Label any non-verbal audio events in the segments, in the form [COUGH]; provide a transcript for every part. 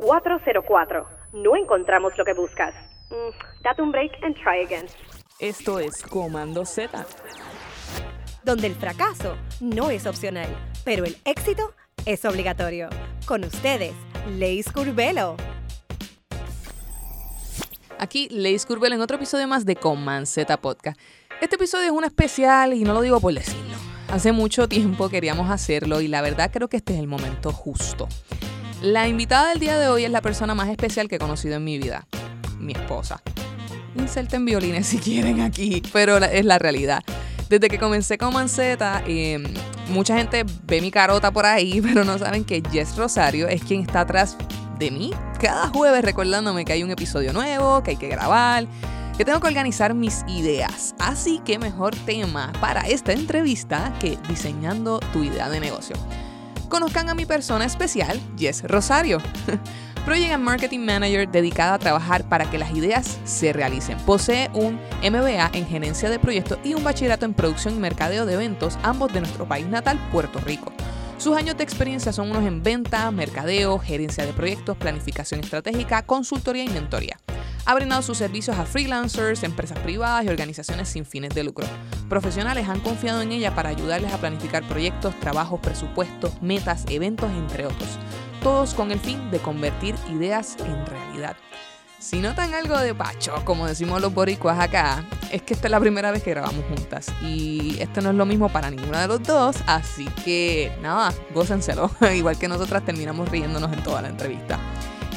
404. No encontramos lo que buscas. Mm, date un break and try again. Esto es Comando Z. donde el fracaso no es opcional, pero el éxito es obligatorio. Con ustedes, Leis Curvelo. Aquí Leis Curvel en otro episodio más de Command Z Podcast. Este episodio es un especial y no lo digo por decirlo. Hace mucho tiempo queríamos hacerlo y la verdad creo que este es el momento justo. La invitada del día de hoy es la persona más especial que he conocido en mi vida, mi esposa. Inserten violines si quieren aquí, pero es la realidad. Desde que comencé con Manceta, eh, mucha gente ve mi carota por ahí, [LAUGHS] pero no saben que Jess Rosario es quien está atrás de mí cada jueves recordándome que hay un episodio nuevo, que hay que grabar, que tengo que organizar mis ideas. Así que mejor tema para esta entrevista que diseñando tu idea de negocio. Conozcan a mi persona especial, Jess Rosario. [LAUGHS] Project and Marketing Manager dedicada a trabajar para que las ideas se realicen. Posee un MBA en gerencia de proyectos y un bachillerato en producción y mercadeo de eventos, ambos de nuestro país natal, Puerto Rico. Sus años de experiencia son unos en venta, mercadeo, gerencia de proyectos, planificación estratégica, consultoría y mentoría. Ha brindado sus servicios a freelancers, empresas privadas y organizaciones sin fines de lucro. Profesionales han confiado en ella para ayudarles a planificar proyectos, trabajos, presupuestos, metas, eventos, entre otros. Todos con el fin de convertir ideas en realidad. Si notan algo de pacho, como decimos los boricuas acá, es que esta es la primera vez que grabamos juntas. Y esto no es lo mismo para ninguna de los dos, así que nada, gócenselo. [LAUGHS] Igual que nosotras terminamos riéndonos en toda la entrevista.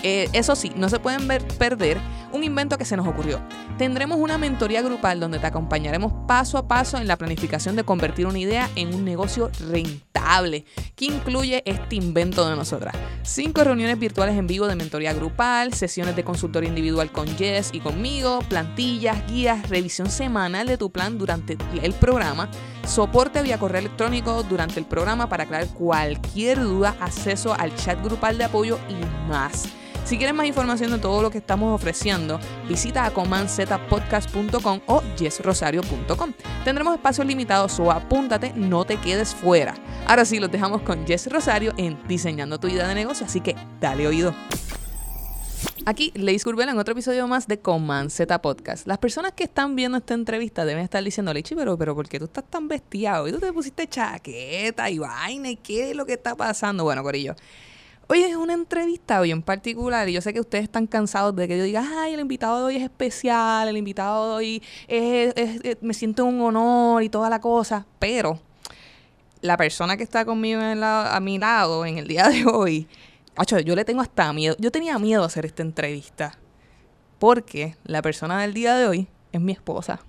Eh, eso sí, no se pueden ver, perder un invento que se nos ocurrió. Tendremos una mentoría grupal donde te acompañaremos paso a paso en la planificación de convertir una idea en un negocio rentable, que incluye este invento de nosotras. Cinco reuniones virtuales en vivo de mentoría grupal, sesiones de consultoría individual con Jess y conmigo, plantillas, guías, revisión semanal de tu plan durante el programa, soporte vía correo electrónico durante el programa para aclarar cualquier duda, acceso al chat grupal de apoyo y más. Si quieres más información de todo lo que estamos ofreciendo, visita a comanzetapodcast.com o yesrosario.com. Tendremos espacios limitados o apúntate, no te quedes fuera. Ahora sí, los dejamos con Jess Rosario en Diseñando tu idea de negocio, así que dale oído. Aquí, Leis Curbela en otro episodio más de Command Z Podcast. Las personas que están viendo esta entrevista deben estar diciendo, Leichi, pero, pero ¿por qué tú estás tan vestido? Y tú te pusiste chaqueta y vaina, ¿y qué es lo que está pasando? Bueno, Corillo, Hoy es una entrevista hoy en particular y yo sé que ustedes están cansados de que yo diga, ay, el invitado de hoy es especial, el invitado de hoy es, es- es- me siento un honor y toda la cosa, pero la persona que está conmigo en la- a mi lado en el día de hoy, macho, yo le tengo hasta miedo, yo tenía miedo a hacer esta entrevista porque la persona del día de hoy es mi esposa.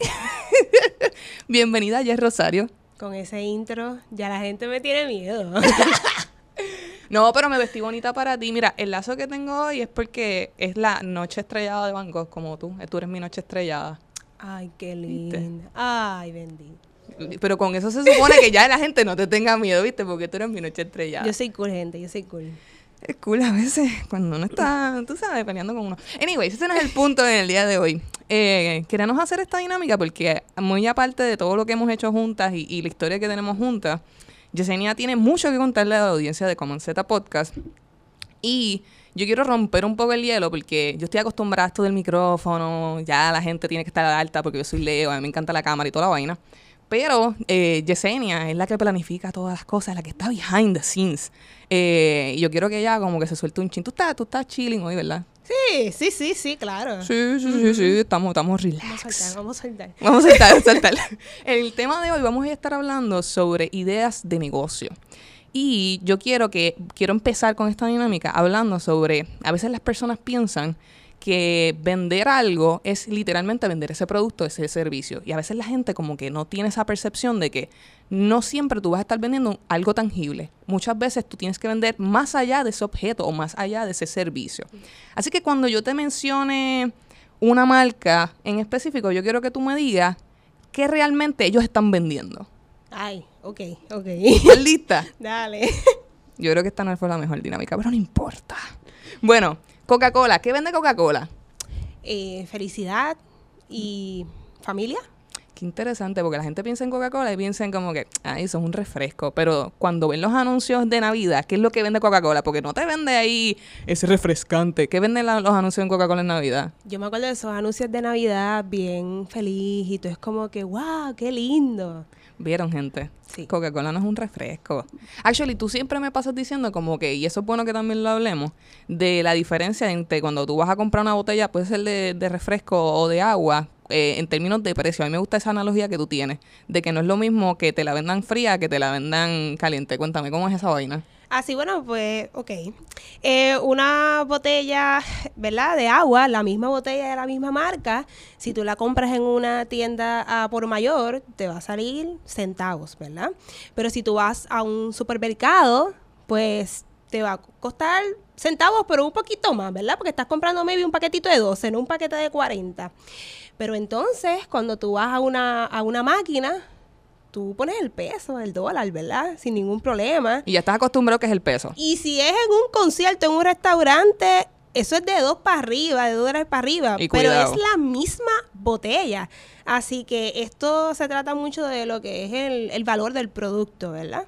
[LAUGHS] Bienvenida, Jess Rosario. Con ese intro, ya la gente me tiene miedo. [LAUGHS] No, pero me vestí bonita para ti. Mira, el lazo que tengo hoy es porque es la noche estrellada de Van Gogh, como tú. Tú eres mi noche estrellada. Ay, qué ¿Viste? linda. Ay, bendito. Pero con eso se supone que ya la gente no te tenga miedo, ¿viste? Porque tú eres mi noche estrellada. Yo soy cool, gente, yo soy cool. Es cool a veces cuando uno está, tú sabes, peleando con uno. Anyways, ese no es el punto en el día de hoy. Eh, queremos hacer esta dinámica porque muy aparte de todo lo que hemos hecho juntas y, y la historia que tenemos juntas, Yesenia tiene mucho que contarle a la audiencia de Common Z Podcast. Y yo quiero romper un poco el hielo porque yo estoy acostumbrada a esto del micrófono, ya la gente tiene que estar alta porque yo soy Leo, a mí me encanta la cámara y toda la vaina. Pero eh, Yesenia es la que planifica todas las cosas, la que está behind the scenes. Eh, y yo quiero que ella como que se suelte un chin. Tú tú estás chilling hoy, ¿verdad? Sí, sí, sí, sí, claro. Sí, sí, sí, sí, estamos, estamos Vamos a relax. saltar, vamos a saltar. Vamos a saltar, saltar. [LAUGHS] El tema de hoy vamos a estar hablando sobre ideas de negocio. Y yo quiero que quiero empezar con esta dinámica hablando sobre a veces las personas piensan que vender algo es literalmente vender ese producto, ese servicio. Y a veces la gente como que no tiene esa percepción de que no siempre tú vas a estar vendiendo algo tangible. Muchas veces tú tienes que vender más allá de ese objeto o más allá de ese servicio. Así que cuando yo te mencione una marca en específico, yo quiero que tú me digas qué realmente ellos están vendiendo. Ay, ok, ok. ¿Estás lista? [LAUGHS] Dale. Yo creo que esta no fue la mejor dinámica, pero no importa. Bueno, Coca-Cola. ¿Qué vende Coca-Cola? Eh, felicidad y familia. Qué interesante, porque la gente piensa en Coca-Cola y piensa en como que, ay, eso es un refresco. Pero cuando ven los anuncios de Navidad, ¿qué es lo que vende Coca-Cola? Porque no te vende ahí ese refrescante. ¿Qué venden la- los anuncios en Coca-Cola en Navidad? Yo me acuerdo de esos anuncios de Navidad bien feliz y tú es como que, wow, qué lindo. ¿Vieron, gente? Sí. Coca-Cola no es un refresco. Actually, tú siempre me pasas diciendo como que, y eso es bueno que también lo hablemos, de la diferencia entre cuando tú vas a comprar una botella, puede ser de, de refresco o de agua, eh, en términos de precio. A mí me gusta esa analogía que tú tienes, de que no es lo mismo que te la vendan fría que te la vendan caliente. Cuéntame, ¿cómo es esa vaina? Así, bueno, pues, ok. Eh, una botella, ¿verdad? De agua, la misma botella de la misma marca, si tú la compras en una tienda a por mayor, te va a salir centavos, ¿verdad? Pero si tú vas a un supermercado, pues te va a costar centavos, pero un poquito más, ¿verdad? Porque estás comprando maybe un paquetito de 12, no un paquete de 40. Pero entonces, cuando tú vas a una, a una máquina, tú pones el peso, el dólar, ¿verdad? Sin ningún problema. Y ya estás acostumbrado que es el peso. Y si es en un concierto, en un restaurante, eso es de dos para arriba, de dos dólares para arriba. Y pero es la misma botella. Así que esto se trata mucho de lo que es el, el valor del producto, ¿verdad?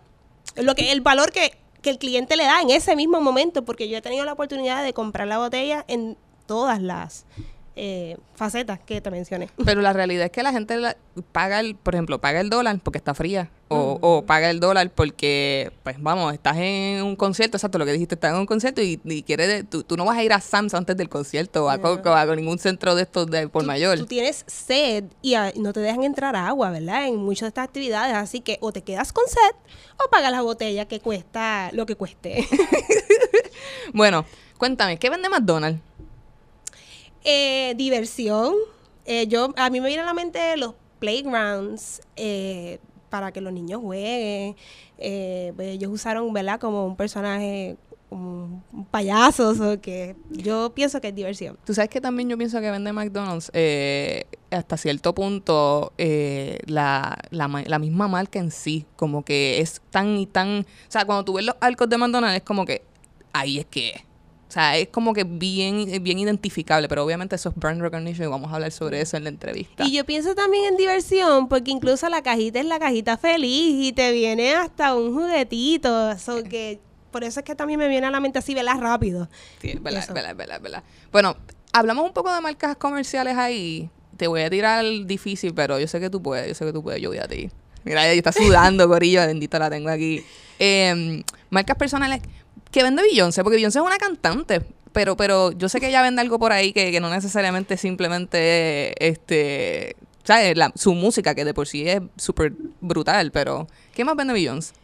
Lo que, el valor que, que el cliente le da en ese mismo momento, porque yo he tenido la oportunidad de comprar la botella en todas las eh, facetas que te mencioné. Pero la realidad es que la gente la- paga el, por ejemplo, paga el dólar porque está fría. O, o paga el dólar porque, pues vamos, estás en un concierto, exacto, lo que dijiste, estás en un concierto y, y quieres, de- tú, tú no vas a ir a Sam's antes del concierto o a, Coco, a ningún centro de estos de por tú, mayor. Tú tienes sed y ah, no te dejan entrar agua, ¿verdad? En muchas de estas actividades. Así que o te quedas con sed o pagas la botella que cuesta lo que cueste. [LAUGHS] Bueno, cuéntame, ¿qué vende McDonald's? Eh, diversión. Eh, yo, a mí me viene a la mente los playgrounds eh, para que los niños jueguen. Eh, pues ellos usaron, ¿verdad? Como un personaje, un payaso, o que yo pienso que es diversión. Tú sabes que también yo pienso que vende McDonald's eh, hasta cierto punto eh, la, la, la misma marca en sí, como que es tan y tan... O sea, cuando tú ves los arcos de McDonald's es como que ahí es que es. O sea, es como que bien, bien identificable, pero obviamente eso es brand recognition y vamos a hablar sobre eso en la entrevista. Y yo pienso también en diversión, porque incluso la cajita es la cajita feliz y te viene hasta un juguetito. So que por eso es que también me viene a la mente así, ¿verdad? Rápido. Sí, Eso. es verdad, es verdad. Bueno, hablamos un poco de marcas comerciales ahí. Te voy a tirar el difícil, pero yo sé que tú puedes, yo sé que tú puedes, yo voy a ti. Mira, ella está sudando, [LAUGHS] Corillo, bendito la tengo aquí. Eh, marcas personales que vende Beyoncé, porque Beyoncé es una cantante, pero, pero yo sé que ella vende algo por ahí que, que no necesariamente simplemente este, ¿sabes? Su música, que de por sí es súper brutal, pero ¿qué más vende Beyoncé?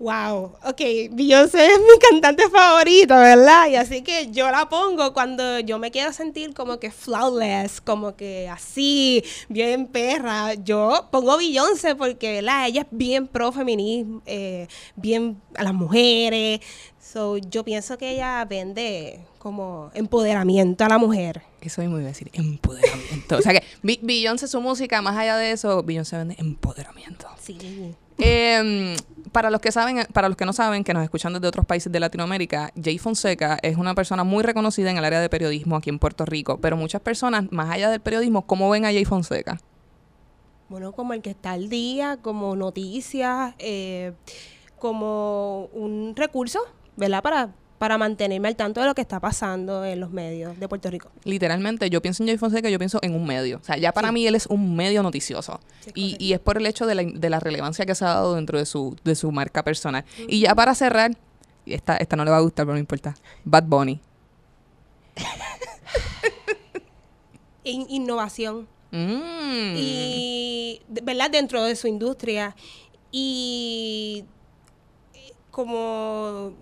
Wow, ok, Beyoncé es mi cantante favorita, ¿verdad? Y así que yo la pongo cuando yo me quiero sentir como que flawless, como que así, bien perra. Yo pongo Beyoncé porque, ¿verdad? Ella es bien pro feminismo, eh, bien a las mujeres. So, yo pienso que ella vende como empoderamiento a la mujer. Eso mismo iba a decir, empoderamiento. o sea que Beyoncé, su música, más allá de eso, Beyoncé vende empoderamiento. Sí. Eh, para los que saben, para los que no saben, que nos escuchan desde otros países de Latinoamérica, Jay Fonseca es una persona muy reconocida en el área de periodismo aquí en Puerto Rico. Pero muchas personas, más allá del periodismo, ¿cómo ven a Jay Fonseca? Bueno, como el que está al día, como noticias, eh, como un recurso, ¿verdad? Para, para mantenerme al tanto de lo que está pasando en los medios de Puerto Rico. Literalmente, yo pienso en Jay Fonseca, yo pienso en un medio. O sea, ya para mí él es un medio noticioso. Sí, y, y es por el hecho de la, de la relevancia que se ha dado dentro de su, de su marca personal. Y ya para cerrar, esta, esta no le va a gustar, pero no importa. Bad Bunny. [LAUGHS] In- innovación. Mm. Y, ¿verdad? Dentro de su industria. Y eh, como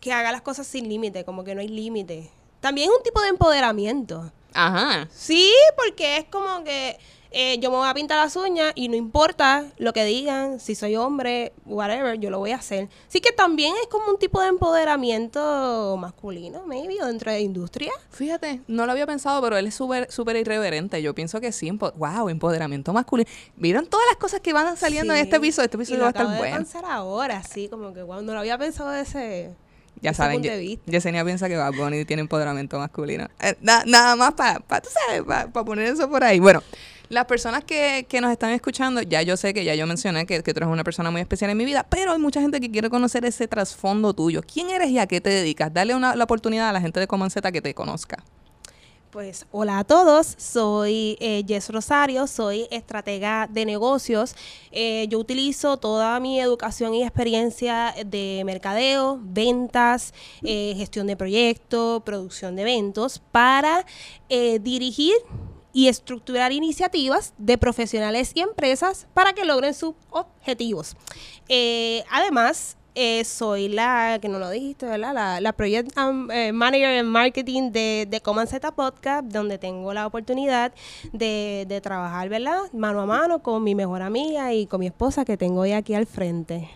que haga las cosas sin límite, como que no hay límite. También es un tipo de empoderamiento. Ajá. Sí, porque es como que eh, yo me voy a pintar las uñas y no importa lo que digan, si soy hombre, whatever, yo lo voy a hacer. Sí que también es como un tipo de empoderamiento masculino, maybe, o dentro de la industria. Fíjate, no lo había pensado, pero él es súper súper irreverente. Yo pienso que sí, empo- wow, empoderamiento masculino. ¿Vieron todas las cosas que van saliendo en este episodio? Este Y episodio lo va a estar de bueno. pensar ahora, sí, como que wow, no lo había pensado de ese, Ya saben, Ye-. Yesenia piensa que Bad Bunny tiene empoderamiento masculino. Eh, na- nada más para, pa, sabes, para poner eso por ahí. Bueno, Las personas que, que nos están escuchando, ya yo sé que ya yo mencioné que, que tú eres una persona muy especial en mi vida, pero hay mucha gente que quiere conocer ese trasfondo tuyo. ¿Quién eres y a qué te dedicas? Dale una, la oportunidad a la gente de Comanceta que te conozca. Pues hola a todos, soy eh, Jess Rosario, soy estratega de negocios. Eh, yo utilizo toda mi educación y experiencia de mercadeo, ventas, eh, gestión de proyectos, producción de eventos para dirigir y estructurar iniciativas de profesionales y empresas para que logren sus objetivos. Además, eh, soy la, que no lo dijiste, ¿verdad? La, la Project um, eh, Manager en Marketing de, de Common Z Podcast, donde tengo la oportunidad de, de trabajar, ¿verdad? Mano a mano con mi mejor amiga y con mi esposa que tengo hoy aquí al frente.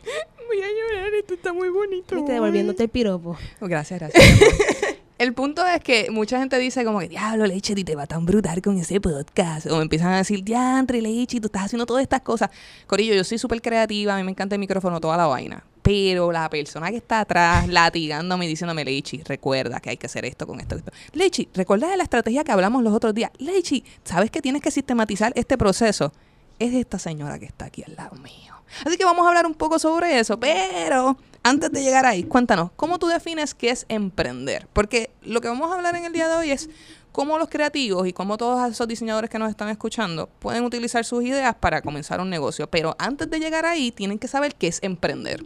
Voy a llorar, esto está muy bonito. Viste, devolviéndote el piropo. Oh, gracias, gracias. [LAUGHS] El punto es que mucha gente dice como que, diablo, Leche, te va tan brutal con ese podcast. O me empiezan a decir, diantre, Leche, tú estás haciendo todas estas cosas. Corillo, yo soy súper creativa, a mí me encanta el micrófono, toda la vaina. Pero la persona que está atrás latigándome y diciéndome, Leichi, recuerda que hay que hacer esto con esto. esto. Leichi, recuerda de la estrategia que hablamos los otros días. Leichi, ¿sabes que tienes que sistematizar este proceso? Es esta señora que está aquí al lado mío. Así que vamos a hablar un poco sobre eso, pero antes de llegar ahí, cuéntanos, ¿cómo tú defines qué es emprender? Porque lo que vamos a hablar en el día de hoy es cómo los creativos y cómo todos esos diseñadores que nos están escuchando pueden utilizar sus ideas para comenzar un negocio. Pero antes de llegar ahí, tienen que saber qué es emprender.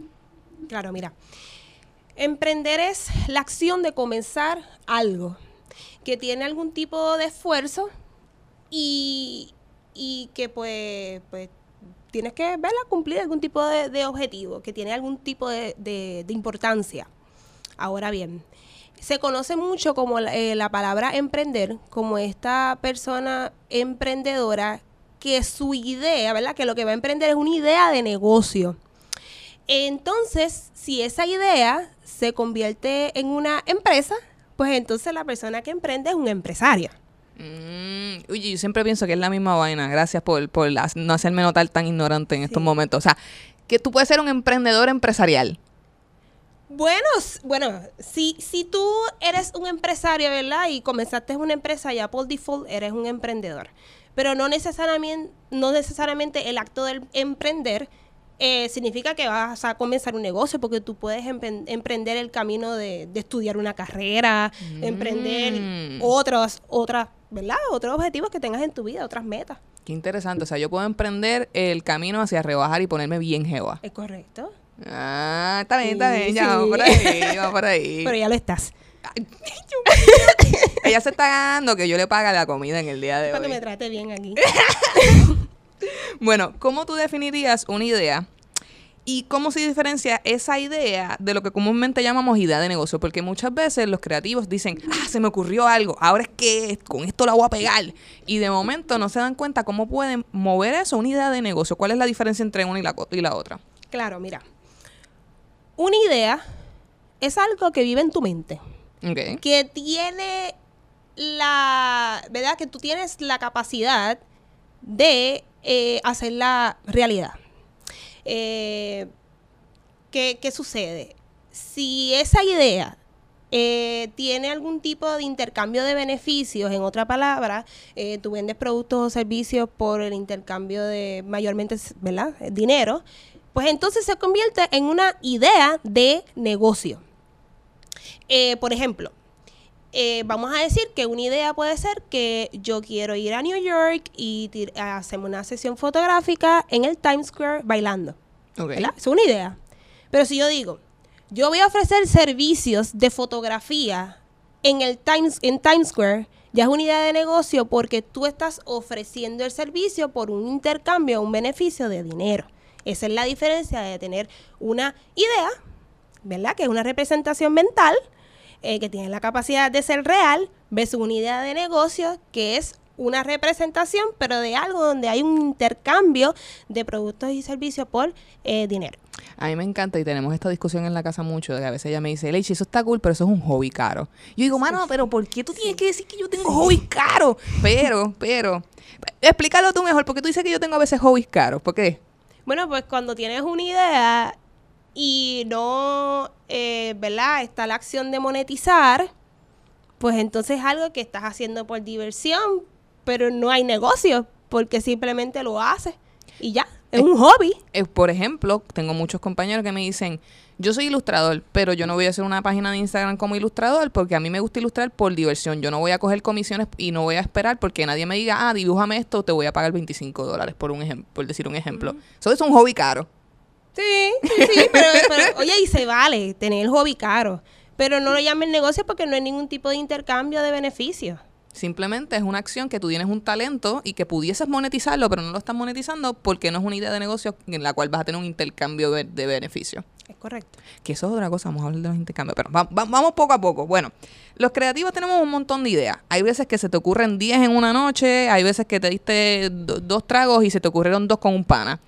Claro, mira. Emprender es la acción de comenzar algo que tiene algún tipo de esfuerzo y, y que pues, pues tienes que verla cumplir algún tipo de, objetivo, que tiene algún tipo de, de- de importancia. Ahora bien, se conoce mucho como la, eh, la palabra emprender, como esta persona emprendedora que su idea, ¿verdad? Que lo que va a emprender es una idea de negocio. Entonces, si esa idea se convierte en una empresa, pues entonces la persona que emprende es un empresario. Mm, oye, yo siempre pienso que es la misma vaina. Gracias por, por no hacerme notar tan ignorante en estos momentos. O sea, que tú puedes ser un emprendedor empresarial. Bueno, bueno, si, si tú eres un empresario, ¿verdad? Y comenzaste una empresa, ya por default eres un emprendedor. Pero no necesariamente, no necesariamente el acto del emprender eh, significa que vas a comenzar un negocio, porque tú puedes empren- emprender el camino de, de estudiar una carrera, emprender Mm. otros, otras, ¿verdad? Otros objetivos que tengas en tu vida, otras metas. Qué interesante. O sea, yo puedo emprender el camino hacia rebajar y ponerme bien jeva. ¿Es correcto? Ah, está bien, está Sí, bien. Ya, vamos sí. por ahí, [LAUGHS] vamos por ahí. Pero ya lo estás. Ella se está ganando que yo le pague la comida en el día de Para que me hoy. trate bien aquí. [LAUGHS] [LAUGHS] Bueno, ¿cómo tú definirías una idea? ¿Y cómo se diferencia esa idea de lo que comúnmente llamamos idea de negocio? Porque muchas veces los creativos dicen, ah, se me ocurrió algo, ahora es que con esto la voy a pegar. Y de momento no se dan cuenta cómo pueden mover eso a una idea de negocio. ¿Cuál es la diferencia entre una y la, co- y la otra? Claro, mira. Una idea es algo que vive en tu mente, que tiene la, ¿verdad? Que tú tienes la capacidad de eh, hacerla realidad. Eh, ¿qué, qué sucede? Si esa idea eh, tiene algún tipo de intercambio de beneficios, en otra palabra, eh, tú vendes productos o servicios por el intercambio de mayormente, ¿verdad? Dinero, pues entonces se convierte en una idea de negocio. Por ejemplo, eh, vamos a decir que una idea puede ser que yo quiero ir a New York y hacemos una sesión fotográfica en el Times Square bailando. Ok. ¿verdad? Es una idea. Pero si yo digo, yo voy a ofrecer servicios de fotografía en el Times, en Times Square, ya es una idea de negocio porque tú estás ofreciendo el servicio por un intercambio, un beneficio de dinero. Esa es la diferencia de tener una idea, ¿verdad? Que es una representación mental, eh, que tiene la capacidad de ser real, versus una idea de negocio, que es una representación, pero de algo donde hay un intercambio de productos y servicios por eh, dinero. A mí me encanta y tenemos esta discusión en la casa mucho, de que a veces ella me dice, Leichi, eso está cool, pero eso es un hobby caro. Yo digo, mano, pero ¿por qué tú tienes que decir que yo tengo hobby caro? Pero, pero, explícalo tú mejor, porque tú dices que yo tengo a veces hobbies caros, ¿por qué? Bueno, pues cuando tienes una idea y no, eh, ¿verdad? Está la acción de monetizar, pues entonces es algo que estás haciendo por diversión, pero no hay negocio. porque simplemente lo hace y ya, es un hobby. Eh, por ejemplo, tengo muchos compañeros que me dicen, yo soy ilustrador, pero yo no voy a hacer una página de Instagram como ilustrador porque a mí me gusta ilustrar por diversión. Yo no voy a coger comisiones y no voy a esperar porque nadie me diga, ah, dibújame esto, te voy a pagar 25 dólares, por, un ejemplo, por decir un ejemplo. Eso es un hobby caro. Sí, sí, sí, pero, pero, oye, y se vale tener el hobby caro, pero no lo llamen negocio porque no hay ningún tipo de intercambio de beneficios. Simplemente es una acción que tú tienes un talento y que pudieses monetizarlo, pero no lo estás monetizando porque no es una idea de negocio en la cual vas a tener un intercambio de, beneficios. Es correcto. Que eso es otra cosa, vamos a hablar de los intercambios, pero va- va- vamos poco a poco. Bueno, los creativos tenemos un montón de ideas. Hay veces que se te ocurren 10 en una noche, hay veces que te diste do- dos tragos y se te ocurrieron dos con un pana.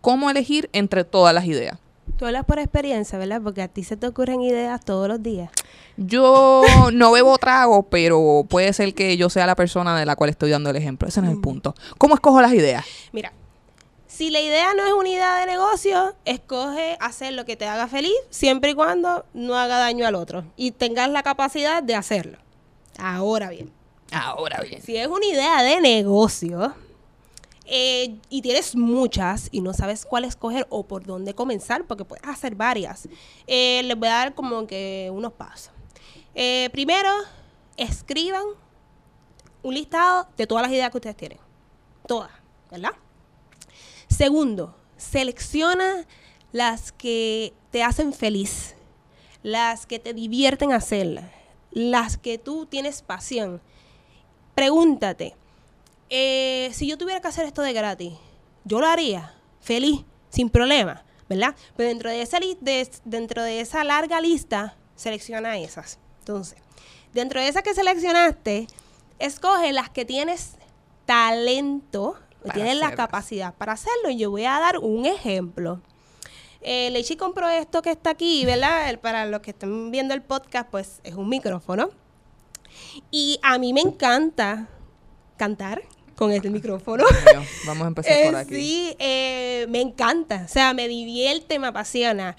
¿Cómo elegir entre todas las ideas? Tú hablas por experiencia, ¿verdad? Porque a ti se te ocurren ideas todos los días. Yo no bebo trago, pero puede ser que yo sea la persona de la cual estoy dando el ejemplo. Ese no es el punto. ¿Cómo escojo las ideas? Mira, si la idea no es una idea de negocio, escoge hacer lo que te haga feliz, siempre y cuando no haga daño al otro y tengas la capacidad de hacerlo. Ahora bien, Ahora bien. si es una idea de negocio eh, y tienes muchas y no sabes cuál escoger o por dónde comenzar, porque puedes hacer varias, eh, les voy a dar como que unos pasos. Eh, primero, escriban un listado de todas las ideas que ustedes tienen. Todas, ¿verdad? Segundo, selecciona las que te hacen feliz, las que te divierten hacerlas, las que tú tienes pasión. Pregúntate, eh, si yo tuviera que hacer esto de gratis, yo lo haría, feliz, sin problema, ¿verdad? Pero dentro de esa, de- dentro de esa larga lista, selecciona esas. Entonces, dentro de esas que seleccionaste, escoge las que tienes talento, Para tienes la capacidad para hacerlo. Y yo voy a dar un ejemplo. Eh, Leichi compró esto que está aquí, ¿verdad? El- Para los que están viendo el podcast, pues es un micrófono. Y a mí me encanta cantar con este micrófono. Bueno, Vamos a empezar por [LAUGHS] Eh, aquí. sí, eh, me encanta. O sea, me divierte, me apasiona.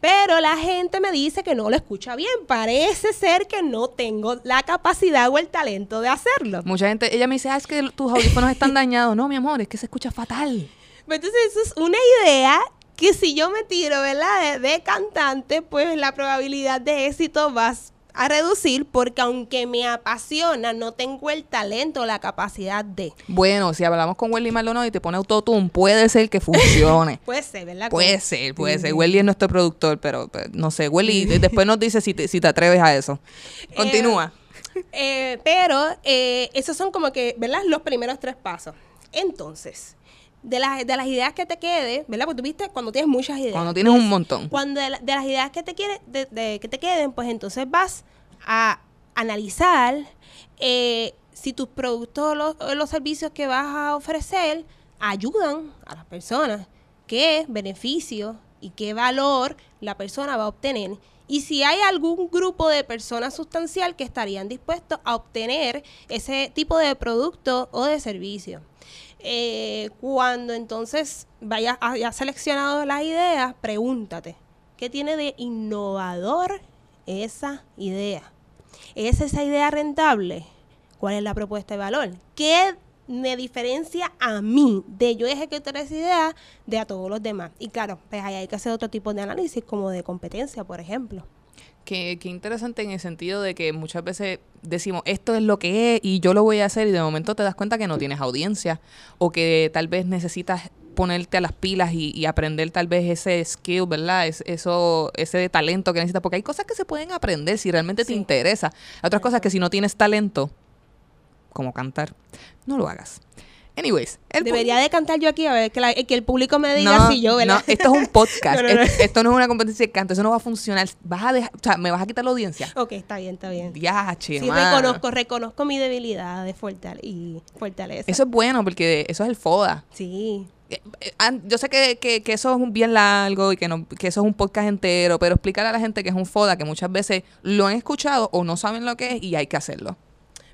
Pero la gente me dice que no lo escucha bien. Parece ser que no tengo la capacidad o el talento de hacerlo. Mucha gente, ella me dice, ah, es que tus audífonos están [LAUGHS] dañados. No, mi amor, es que se escucha fatal. Pues Entonces, eso es una idea que si yo me tiro, ¿verdad? De, de cantante, pues la probabilidad de éxito va a reducir porque aunque me apasiona, no tengo el talento o la capacidad de. Bueno, si hablamos con Welly Maldonado y te pone autotune, puede ser que funcione. [LAUGHS] Puede ser, ¿verdad? puede ser, puede ser. Welly es nuestro productor, pero, pero no sé. Welly, de- [LAUGHS] después nos dice si te, si te atreves a eso. Continúa. Eh, pero eh, esos son como que, ¿verdad? Los primeros tres pasos. Entonces, de las, de las ideas que te quede, ¿verdad? Porque tú viste cuando tienes muchas ideas. Cuando tienes un montón. Cuando de, la- de las ideas que te quiere, de, de- que te queden, pues entonces vas a analizar eh, si tus productos o los, los servicios que vas a ofrecer ayudan a las personas, qué beneficio y qué valor la persona va a obtener. Y si hay algún grupo de personas sustancial que estarían dispuestos a obtener ese tipo de producto o de servicio. Eh, cuando entonces vayas hayas seleccionado las ideas, pregúntate, ¿qué tiene de innovador esa idea? ¿Es esa idea rentable? ¿Cuál es la propuesta de valor? ¿Qué me diferencia a mí de yo ejecutar esa idea de a todos los demás? Y claro, pues ahí hay que hacer otro tipo de análisis como de competencia, por ejemplo. Qué, qué interesante en el sentido de que muchas veces decimos esto es lo que es y yo lo voy a hacer y de momento te das cuenta que no tienes audiencia o que tal vez necesitas ponerte a las pilas y, y aprender tal vez ese skill, ¿verdad? Es, eso, ese talento que necesitas, porque hay cosas que se pueden aprender si realmente te interesa. Hay otras cosas que si no tienes talento, como cantar, no lo hagas. Anyways, Debería de cantar yo aquí a ver que, la- que el público me diga si yo, ¿verdad? no, esto es un [LAUGHS] podcast. No, no, no. Esto, esto no es una competencia de canto. Eso no va a funcionar. Vas a dejar, o sea, me vas a quitar la audiencia. ok, está bien, está bien. Diache, Sí, mano. reconozco, reconozco mi debilidad de fortale y fortaleza. Eso es bueno porque eso es el FODA. Sí. Eh, eh, Yo sé que, que, que eso es un bien largo y que, no, que eso es un podcast entero, pero explicarle a la gente que es un FODA, que muchas veces lo han escuchado o no saben lo que es y hay que hacerlo.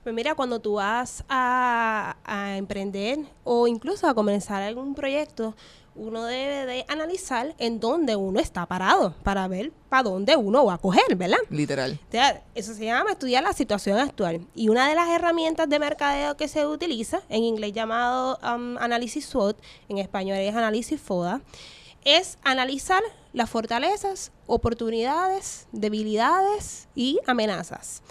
Pues mira, cuando tú vas a, a emprender o incluso a comenzar algún proyecto, uno debe de analizar en dónde uno está parado para ver para dónde uno va a coger, ¿verdad? Literal. O sea, eso se llama estudiar la situación actual. Y una de las herramientas de mercadeo que se utiliza, en inglés llamado um, análisis SWOT, en español es análisis FODA, es analizar las fortalezas, oportunidades, debilidades y amenazas.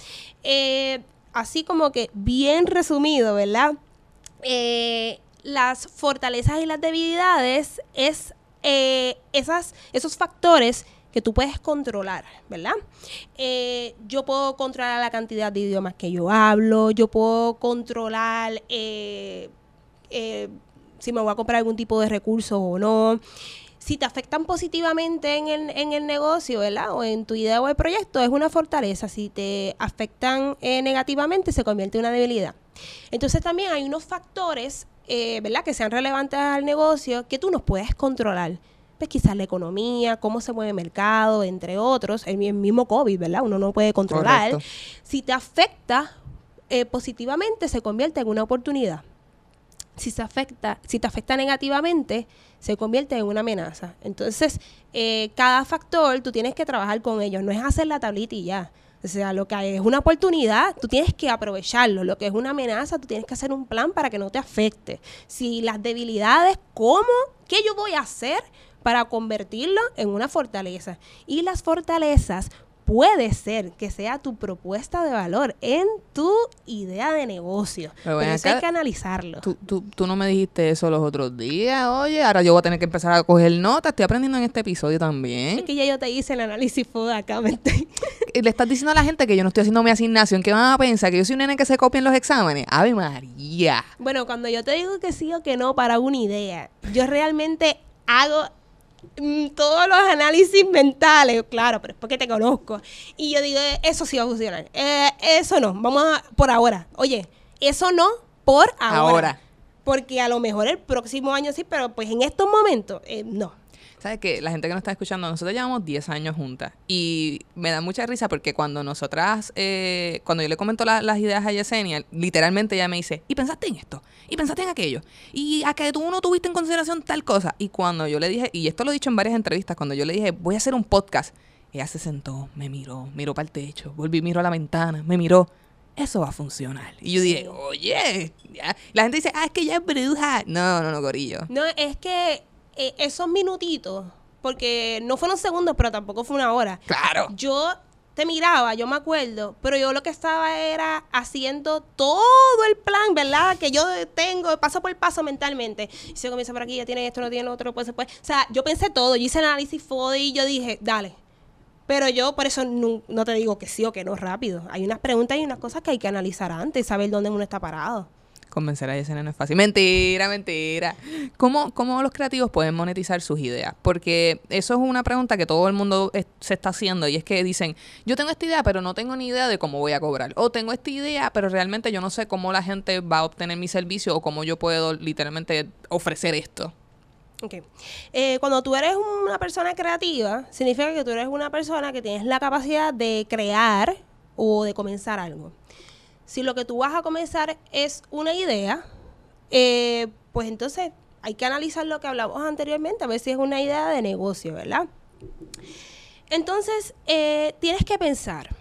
Eh, así como que bien resumido, ¿verdad? Eh, las fortalezas y las debilidades es eh, esas, esos factores que tú puedes controlar, ¿verdad? Eh, yo puedo controlar la cantidad de idiomas que yo hablo, yo puedo controlar si me voy a comprar algún tipo de recurso o no. Si te afectan positivamente en el, en el negocio, ¿verdad? O en tu idea o el proyecto, es una fortaleza. Si te afectan eh, negativamente, se convierte en una debilidad. Entonces también hay unos factores, eh, ¿verdad? Que sean relevantes al negocio que tú no puedes controlar. Pues quizás la economía, cómo se mueve el mercado, entre otros, el mi- el mismo COVID, ¿verdad? Uno no puede controlar. Correcto. Si te afecta eh, positivamente, se convierte en una oportunidad. Si se afecta, si te afecta negativamente, se convierte en una amenaza. Entonces, eh, cada factor tú tienes que trabajar con ellos. No es hacer la tablita y ya. O sea, lo que es una oportunidad, tú tienes que aprovecharlo. Lo que es una amenaza, tú tienes que hacer un plan para que no te afecte. Si las debilidades, ¿cómo? ¿Qué yo voy a hacer para convertirlo en una fortaleza? Y las fortalezas puede ser que sea tu propuesta de valor en tu idea de negocio. Pero Pero, ven eso acá, hay que analizarlo. Tú, tú, tú no me dijiste eso los otros días. Oye, ahora yo voy a tener que empezar a coger notas. Estoy aprendiendo en este episodio Es también. que ya yo te hice el análisis FODA acá, ¿me [LAUGHS] le estás diciendo a la gente que yo no estoy haciendo mi asignación. que van a pensar? ¿Que yo soy un nene que se copia en los exámenes? ¡Ave María! Bueno, cuando yo te digo que sí o que no para una idea, yo realmente hago todos los análisis mentales, claro, pero es porque te conozco. Y yo digo, eso sí va a funcionar. Eh, eso no, vamos a, por ahora. Oye, eso no por ahora. Ahora. Porque a lo mejor el próximo año sí, pero pues en estos momentos, eh, no. ¿Sabes qué? La gente que nos está escuchando, nosotros llevamos 10 años juntas. Y me da mucha risa porque cuando nosotras, eh, cuando yo le comento la- las ideas a Yesenia, literalmente ella me dice, ¿y pensaste en esto? ¿Y pensaste en aquello? ¿Y a que tú no tuviste en consideración tal cosa? Y cuando yo le dije, y esto lo he dicho en varias entrevistas, cuando yo le dije, voy a hacer un podcast, ella se sentó, me miró, miró para el techo, volví, miró a la ventana, me miró. Eso va a funcionar. Y yo dije, oye, ya". la gente dice, ah, es que ella es bruja. No, no, no, gorillo. No, es que eh, esos minutitos, porque no fueron segundos, pero tampoco fue una hora. Claro. Yo te miraba, yo me acuerdo, pero yo lo que estaba era haciendo todo el plan, ¿verdad? Que yo tengo paso por paso mentalmente. Y si comienza por aquí, ya tiene esto, no tiene lo otro, pues después. O sea, yo pensé todo, yo hice análisis FODI y yo dije, dale. Pero yo por eso no, no te digo que sí o que no rápido. Hay unas preguntas y unas cosas que hay que analizar antes, saber dónde uno está parado. Convencer a Yesenia no es fácil. Mentira, mentira. ¿Cómo, ¿Cómo los creativos pueden monetizar sus ideas? Porque eso es una pregunta que todo el mundo se está haciendo y es que dicen, yo tengo esta idea, pero no tengo ni idea de cómo voy a cobrar. O tengo esta idea, pero realmente yo no sé cómo la gente va a obtener mi servicio o cómo yo puedo literalmente ofrecer esto. Eh, cuando tú eres una persona creativa, significa que tú eres una persona que tienes la capacidad de crear o de comenzar algo. Si lo que tú vas a comenzar es una idea, eh, pues entonces hay que analizar lo que hablamos anteriormente, a ver si es una idea de negocio, ¿verdad? Entonces, eh, tienes que pensar,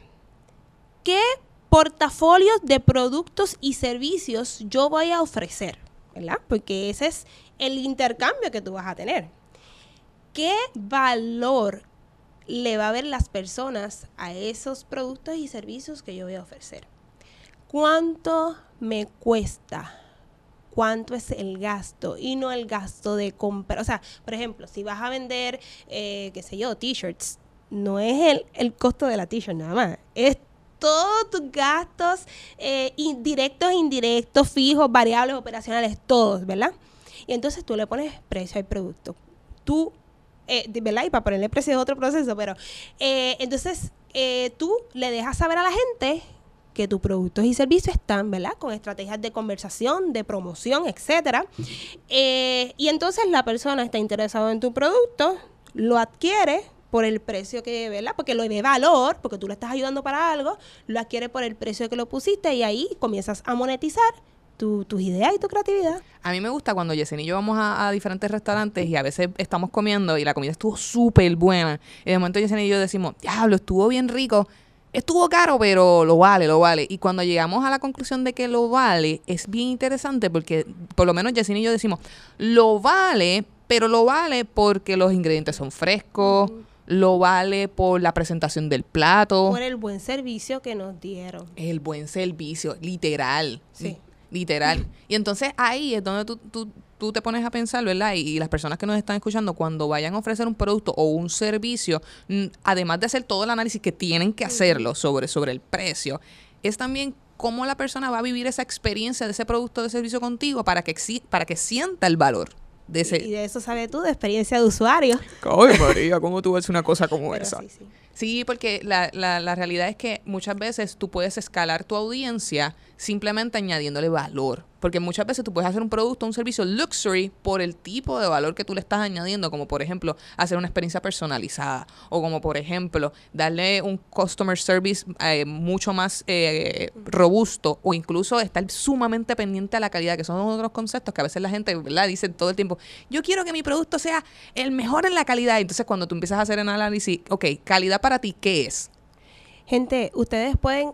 ¿qué portafolios de productos y servicios yo voy a ofrecer? ¿Verdad? Porque ese es el intercambio que tú vas a tener. ¿Qué valor le va a ver las personas a esos productos y servicios que yo voy a ofrecer? ¿Cuánto me cuesta? ¿Cuánto es el gasto? Y no el gasto de compra. O sea, por ejemplo, si vas a vender, eh, qué sé yo, t-shirts, no es el, el costo de la t-shirt nada más. Es todos tus gastos eh, in- directos, indirectos, fijos, variables, operacionales, todos, ¿verdad? Y entonces tú le pones precio al producto. Tú, eh, ¿verdad? Y para ponerle precio es otro proceso, pero eh, entonces tú le dejas saber a la gente que tus productos y servicios están, ¿verdad? Con estrategias de conversación, de promoción, etcétera. Eh, y entonces la persona está interesada en tu producto, lo adquiere por el precio que, ¿verdad? Porque lo ve valor, porque tú le estás ayudando para algo, lo adquiere por el precio que lo pusiste y ahí comienzas a monetizar tu- tus ideas y tu creatividad. A mí me gusta cuando Yesenia y yo vamos a, a diferentes restaurantes y a veces estamos comiendo y la comida estuvo súper buena. Y de momento Yesenia y yo decimos, diablo, estuvo bien rico. Estuvo caro, pero lo vale, lo vale. Y cuando llegamos a la conclusión de que lo vale, es bien interesante porque por lo menos Yesenia y yo decimos, lo vale, pero lo vale porque los ingredientes son frescos, lo vale por la presentación del plato. Por el buen servicio que nos dieron. El buen servicio, literal. Sí. Literal. Y entonces ahí es donde tú, tú, tú te pones a pensar, ¿verdad? Y, y las personas que nos están escuchando, cuando vayan a ofrecer un producto o un servicio, mm, además de hacer todo el análisis que tienen que hacerlo sobre, sobre el precio, es también cómo la persona va a vivir esa experiencia de ese producto o de servicio contigo para que, para que sienta el valor de ese... Y de eso sabes tú, de experiencia de usuario. Ay, María, ¿cómo tú ves una cosa como Pero esa? sí, sí. Sí, porque la, la, la realidad es que muchas veces tú puedes escalar tu audiencia simplemente añadiéndole valor. Porque muchas veces tú puedes hacer un producto, un servicio luxury por el tipo de valor que tú le estás añadiendo, como por ejemplo hacer una experiencia personalizada o como por ejemplo darle un customer service eh, mucho más eh, robusto o incluso estar sumamente pendiente a la calidad, que son otros conceptos que a veces la gente ¿verdad? dice todo el tiempo, yo quiero que mi producto sea el mejor en la calidad. Entonces cuando tú empiezas a hacer el análisis, ok, calidad para ti, ¿qué es? Gente, ustedes pueden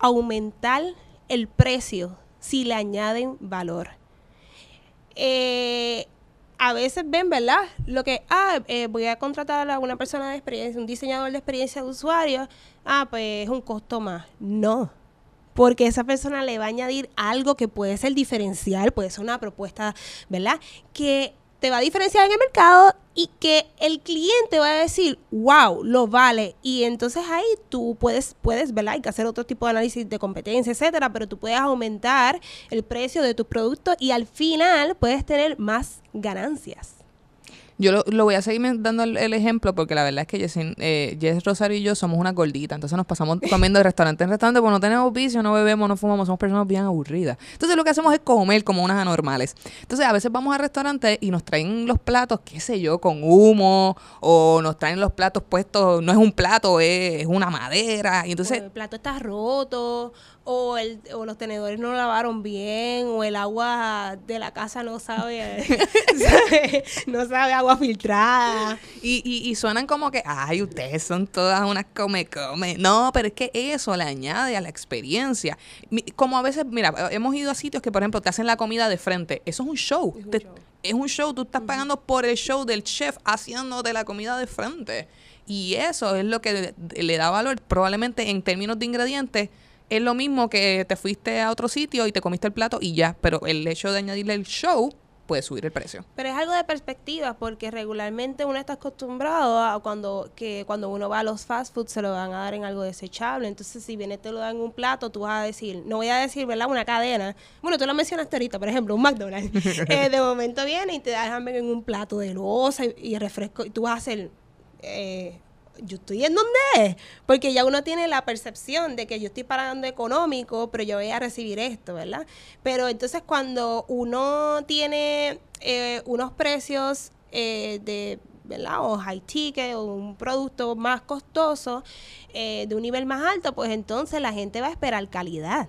aumentar el precio si le añaden valor. Eh, a veces ven, ¿verdad? Lo que, ah, eh, voy a contratar a una persona de experiencia, un diseñador de experiencia de usuario, ah, pues es un costo más. No, porque esa persona le va a añadir algo que puede ser diferencial, puede ser una propuesta, ¿verdad? Que te va a diferenciar en el mercado y que el cliente va a decir, wow, lo vale. Y entonces ahí tú puedes, puedes, ¿verdad? Hay que hacer otro tipo de análisis de competencia, etcétera, pero tú puedes aumentar el precio de tus productos y al final puedes tener más ganancias. Yo lo, lo voy a seguir dando el, el ejemplo porque la verdad es que Jessin- eh, Jess Rosario y yo somos una gordita. Entonces nos pasamos [LAUGHS] comiendo de restaurante en restaurante porque no tenemos vicio, no bebemos, no fumamos, somos personas bien aburridas. Entonces lo que hacemos es comer como unas anormales. Entonces a veces vamos a restaurantes y nos traen los platos, qué sé yo, con humo o nos traen los platos puestos, no es un plato, es, es una madera. Y entonces o el plato está roto, o, el, o los tenedores no lavaron bien, o el agua de la casa no sabe, [LAUGHS] sabe- no sabe agua filtrada. Y, y, y suenan como que, ay, ustedes son todas unas come come. No, pero es que eso le añade a la experiencia. Como a veces, mira, hemos ido a sitios que, por ejemplo, te hacen la comida de frente. Eso es un show. Es un Te- show. es un show. Tú estás pagando por el show del chef haciéndote la comida de frente. Y eso es lo que le, le da valor. Probablemente en términos de ingredientes es lo mismo que te fuiste a otro sitio y te comiste el plato y ya. Pero el hecho de añadirle el show puede subir el precio. Pero es algo de perspectiva, porque regularmente uno está acostumbrado a cuando, que cuando uno va a los fast food se lo van a dar en algo desechable. Entonces, si viene te lo dan en un plato, tú vas a decir, no voy a decir, ¿verdad? Una cadena. Bueno, tú lo mencionaste ahorita, por ejemplo, un McDonald's. [LAUGHS] Eh, de momento viene y te dejan en un plato de loza y, y refresco, y tú vas a hacer. eh, yo estoy en donde es, porque ya uno tiene la percepción de que yo estoy pagando económico, pero yo voy a recibir esto, ¿verdad? Pero entonces cuando uno tiene eh, unos precios eh, de, ¿verdad? O high ticket o un producto más costoso, eh, de un nivel más alto, pues entonces la gente va a esperar calidad,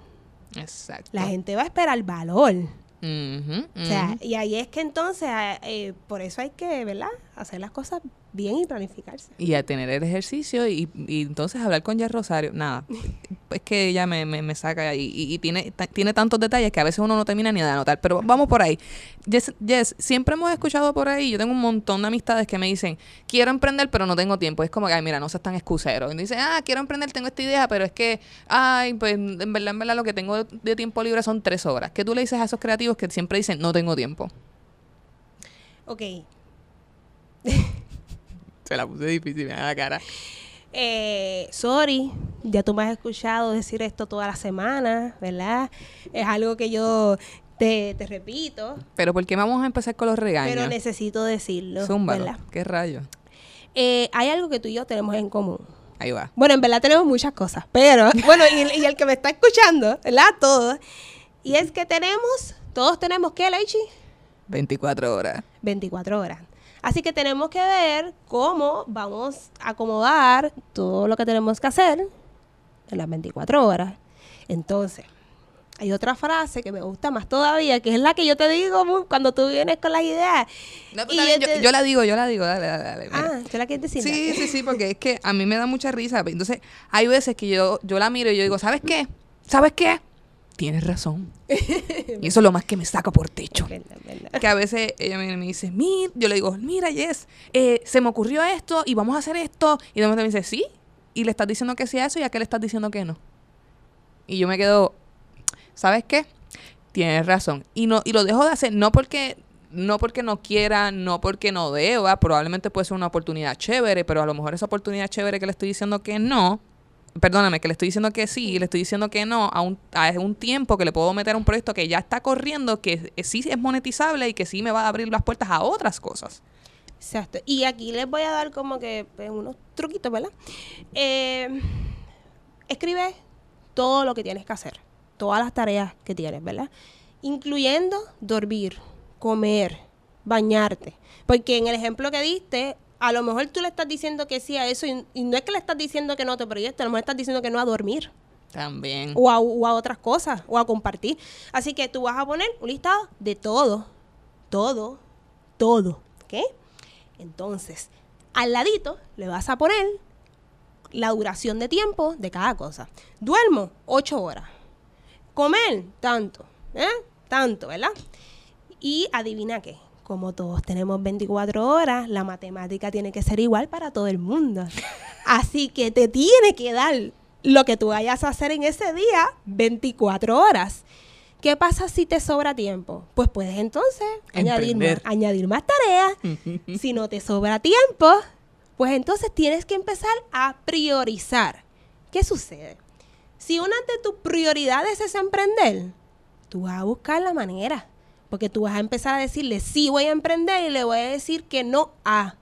Exacto. la gente va a esperar valor. Ujú, O sea, y ahí es que entonces, eh, por eso hay que, ¿verdad? Hacer las cosas bien y planificarse. y a tener el ejercicio y, y entonces hablar con Jess Rosario. Nada, [LAUGHS] es que ella me, me, me saca y, y, y tiene, tiene tantos detalles que a veces uno no termina ni de anotar. Pero vamos por ahí. Jess, Jess, siempre hemos escuchado por ahí, yo tengo un montón de amistades que me dicen, quiero emprender pero no tengo tiempo. Es como que, ay, mira, no seas tan excusero. Y dicen, ah, quiero emprender, tengo esta idea, pero es que, ay, pues en verdad, en verdad lo que tengo de tiempo libre son tres horas. ¿Qué tú le dices a esos creativos que siempre dicen, no tengo tiempo? Ok. [LAUGHS] Se la puse difícil, me da la cara. Eh, sorry, ya tú me has escuchado decir esto toda la semana, ¿verdad? Es algo que yo te, te repito, Pero ¿por qué vamos a empezar con los regaños? pero necesito decirlo, Zúmbalo. ¿verdad? ¿Qué rayo? Eh, hay algo que tú y yo tenemos en común. Ahí va. Bueno, en verdad tenemos muchas cosas, pero [LAUGHS] bueno, y, y el que me está escuchando, ¿verdad? Todos. Y es que tenemos, todos tenemos, ¿qué, Leichi? 24 horas. 24 horas. Así que tenemos que ver cómo vamos a acomodar todo lo que tenemos que hacer en las 24 horas. Entonces, hay otra frase que me gusta más todavía, que es la que yo te digo cuando tú vienes con las ideas. No, Y bien, yo, este- yo la digo, yo la digo, dale, dale, dale. Ah, ¿tú la quieres decir? Sí, sí, sí, porque es que a mí me da mucha risa. Entonces, hay veces que yo, yo la miro y yo digo, ¿sabes qué? ¿Sabes qué? Tienes razón. [LAUGHS] y eso es lo más que me saca por techo. Verdad, verdad. Que a veces ella me, me dice, mira, yo le digo, mira, Jess, eh, se me ocurrió esto y vamos a hacer esto. Y de momento me dice, sí. Y le estás diciendo que sea eso y a qué le estás diciendo que no. Y yo me quedo, ¿sabes qué? Tienes razón. Y no y lo dejo de hacer no porque no porque no quiera, no porque no deba, probablemente puede ser una oportunidad chévere, pero a lo mejor esa oportunidad chévere que le estoy diciendo que no, perdóname, que le estoy diciendo que sí y le estoy diciendo que no a un, a un tiempo que le puedo meter a un proyecto que ya está corriendo, que sí es monetizable y que sí me va a abrir las puertas a otras cosas. Exacto. Y aquí les voy a dar como que pues, unos truquitos, ¿verdad? Eh, escribe todo lo que tienes que hacer, todas las tareas que tienes, ¿verdad? Incluyendo dormir, comer, bañarte. Porque en el ejemplo que diste, a lo mejor tú le estás diciendo que sí a eso y, y no es que le estás diciendo que no a tu proyecto, a lo mejor estás diciendo que no a dormir También. o a, o a otras cosas o a compartir. Así que tú vas a poner un listado de todo, todo, todo, ¿ok? Entonces, al ladito le vas a poner la duración de tiempo de cada cosa. Duermo ocho horas. Comer tanto, ¿eh? Tanto, ¿verdad? Y adivina qué. Como todos tenemos 24 horas, la matemática tiene que ser igual para todo el mundo. [LAUGHS] Así que te tiene que dar lo que tú vayas a hacer en ese día 24 horas. ¿Qué pasa si te sobra tiempo? Pues puedes entonces añadir más, Emprender. añadir más tareas. [LAUGHS] si no te sobra tiempo, pues entonces tienes que empezar a priorizar. ¿Qué sucede? Si una de tus prioridades es emprender, tú vas a buscar la manera. Porque tú vas a empezar a decirle, sí voy a emprender y le voy a decir que no a.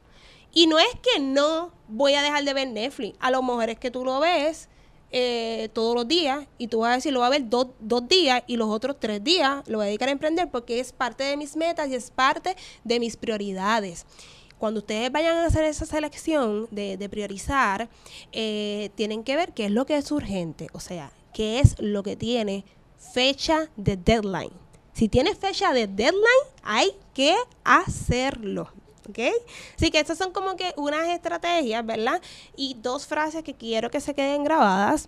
Y no es que no voy a dejar de ver Netflix. A lo mejor es que tú lo ves eh, todos los días y tú vas a decir, lo voy a ver dos, días y los otros tres días lo voy a dedicar a emprender porque es parte de mis metas y es parte de mis prioridades. Cuando ustedes vayan a hacer esa selección de, de priorizar, eh, tienen que ver qué es lo que es urgente, o sea, qué es lo que tiene fecha de deadline. Si tiene fecha de deadline, hay que hacerlo. ¿Ok? Así que estas son como que unas estrategias, ¿verdad? Y dos frases que quiero que se queden grabadas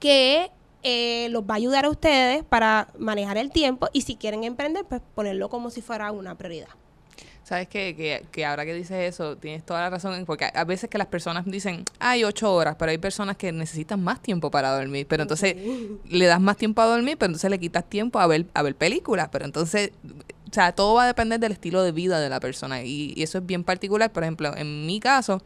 que eh, los va a ayudar a ustedes para manejar el tiempo y si quieren emprender, pues ponerlo como si fuera una prioridad. ¿Sabes qué? Que, que ahora que dices eso, tienes toda la razón, porque a veces que las personas dicen, hay ocho horas, pero hay personas que necesitan más tiempo para dormir, pero entonces le das más tiempo a dormir, pero entonces le quitas tiempo a ver, a ver películas, pero entonces, o sea, todo va a depender del estilo de vida de la persona y, y eso es bien particular, por ejemplo, en mi caso,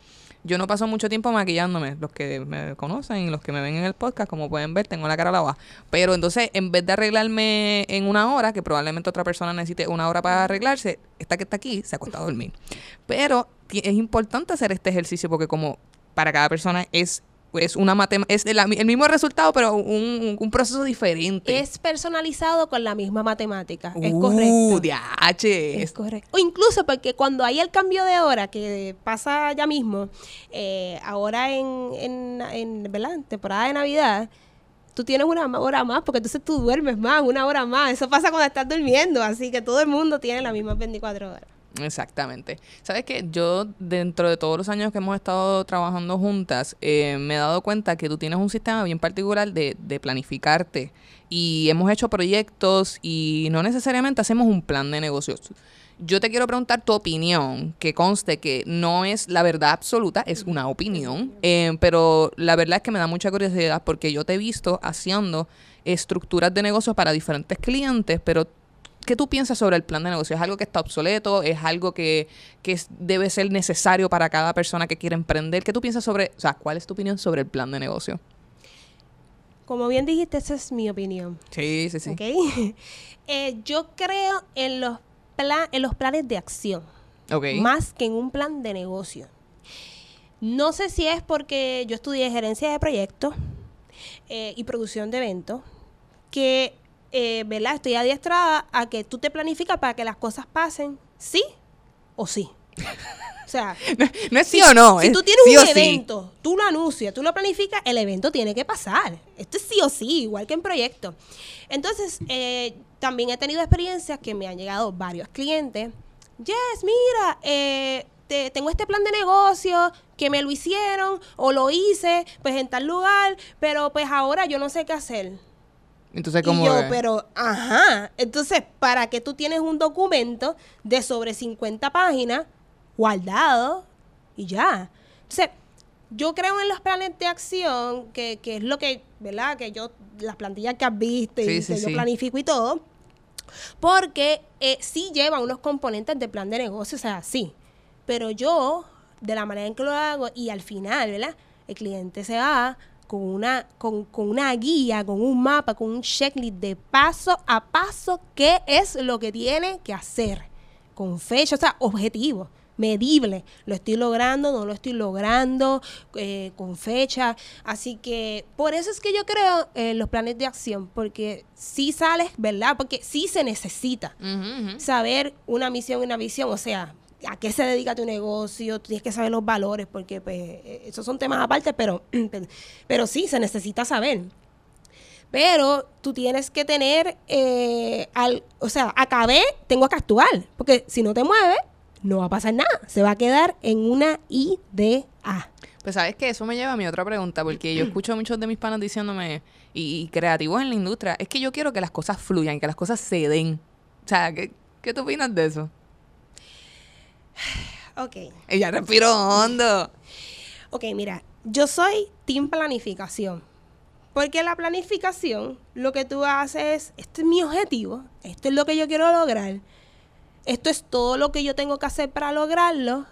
yo no paso mucho tiempo maquillándome. Los que me conocen y los que me ven en el podcast, como pueden ver, tengo la cara lavada. Pero entonces, en vez de arreglarme en una hora, que probablemente otra persona necesite una hora para arreglarse, esta que está aquí se acuesta a dormir. Pero es importante hacer este ejercicio porque como para cada persona es, es una matema- es el, el mismo resultado, pero un, un- proceso diferente. Es personalizado con la misma matemática. es Uh, correcto. diache. Es correcto. O incluso porque cuando hay el cambio de hora que pasa ya mismo, eh, ahora en, en, en, ¿verdad? en temporada de Navidad, tú tienes una hora más porque entonces tú duermes más, una hora más. Eso pasa cuando estás durmiendo, así que todo el mundo tiene las mismas 24 horas. Exactamente. Sabes que yo, dentro de todos los años que hemos estado trabajando juntas, eh, me he dado cuenta que tú tienes un sistema bien particular de, de planificarte. Y hemos hecho proyectos y no necesariamente hacemos un plan de negocios. Yo te quiero preguntar tu opinión, que conste que no es la verdad absoluta, es una opinión, eh, pero la verdad es que me da mucha curiosidad porque yo te he visto haciendo estructuras de negocios para diferentes clientes, pero ¿Qué tú piensas sobre el plan de negocio? ¿Es algo que está obsoleto? ¿Es algo que, que debe ser necesario para cada persona que quiere emprender? ¿Qué tú piensas sobre, o sea, cuál es tu opinión sobre el plan de negocio? Como bien dijiste, esa es mi opinión. Sí, sí, sí. ¿ok? [LAUGHS] Eh, yo creo en los, pla- en los planes de acción. Ok. más que en un plan de negocio. No sé si es porque yo estudié gerencia de proyectos eh, y producción de eventos, que eh, ¿verdad? estoy adiestrada a que tú te planificas para que las cosas pasen sí o sí. [LAUGHS] O sea, No es sí o no. si tú tienes sí un o sí. evento, tú lo anuncias, tú lo planificas, el evento tiene que pasar. Esto es sí o sí, igual que en proyecto. Entonces, eh, también he tenido experiencias que me han llegado varios clientes. Yes, mira, eh, te- tengo este plan de negocio que me lo hicieron o lo hice pues en tal lugar, pero pues ahora yo no sé qué hacer. Entonces, Y como. yo, pero, ajá. Entonces, ¿para qué tú tienes un documento de sobre 50 páginas guardado y ya? Entonces, yo creo en los planes de acción, que, que es lo que, ¿verdad? Que yo, las plantillas que has visto y Sí, que sí, yo planifico y todo, porque eh, sí lleva unos componentes de plan de negocio, o sea, sí. Pero yo, de la manera en que lo hago, y al final, ¿verdad? El cliente se va con una, con, con una guía, con un mapa, con un checklist de paso a paso qué es lo que tiene que hacer. Con fecha, o sea, objetivo, medible. Lo estoy logrando, no lo estoy logrando, eh, con fecha. Así que por eso es que yo creo en los planes de acción, porque sí sales, ¿verdad? Porque sí se necesita saber una misión y una visión, o sea, a qué se dedica tu negocio, tienes que saber los valores, porque pues eh, esos son temas aparte, pero, [CLEARS THROAT] pero sí, se necesita saber. Pero tú tienes que tener, eh, al, o sea, acabé, tengo que actuar, porque si no te mueves, no va a pasar nada, se va a quedar en una idea. Pues sabes que eso me lleva a mi otra pregunta, porque yo escucho a muchos de mis panas diciéndome, y, y creativos en la industria, es que yo quiero que las cosas fluyan, que las cosas se den. O sea, ¿qué, qué tú opinas de eso? [SIGHS] Ok. Ella respiró hondo. Ok, mira, yo soy team planificación. Porque la planificación, lo que tú haces es, este es mi objetivo, esto es lo que yo quiero lograr, esto es todo lo que yo tengo que hacer para lograrlo,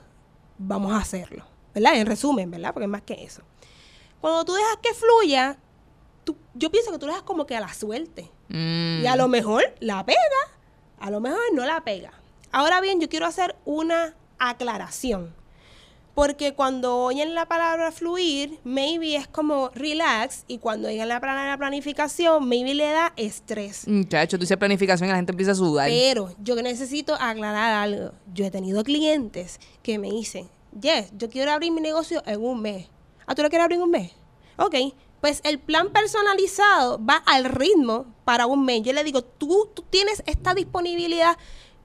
vamos a hacerlo. ¿Verdad? En resumen, ¿verdad? Porque es más que eso. Cuando tú dejas que fluya, tú- yo pienso que tú lo dejas como que a la suerte. Mm. Y a lo mejor la pega, a lo mejor no la pega. Ahora bien, yo quiero hacer una aclaración. Porque cuando oyen la palabra fluir, maybe es como relax, y cuando oyen la palabra planificación, maybe le da estrés. Muchacho, tú dices planificación y la gente empieza a sudar. Pero yo necesito aclarar algo. Yo he tenido clientes que me dicen, yes, yo quiero abrir mi negocio en un mes. ¿Ah, tú lo quieres abrir en un mes? Ok, pues el plan personalizado va al ritmo para un mes. Yo le digo, tú, tú tienes esta disponibilidad.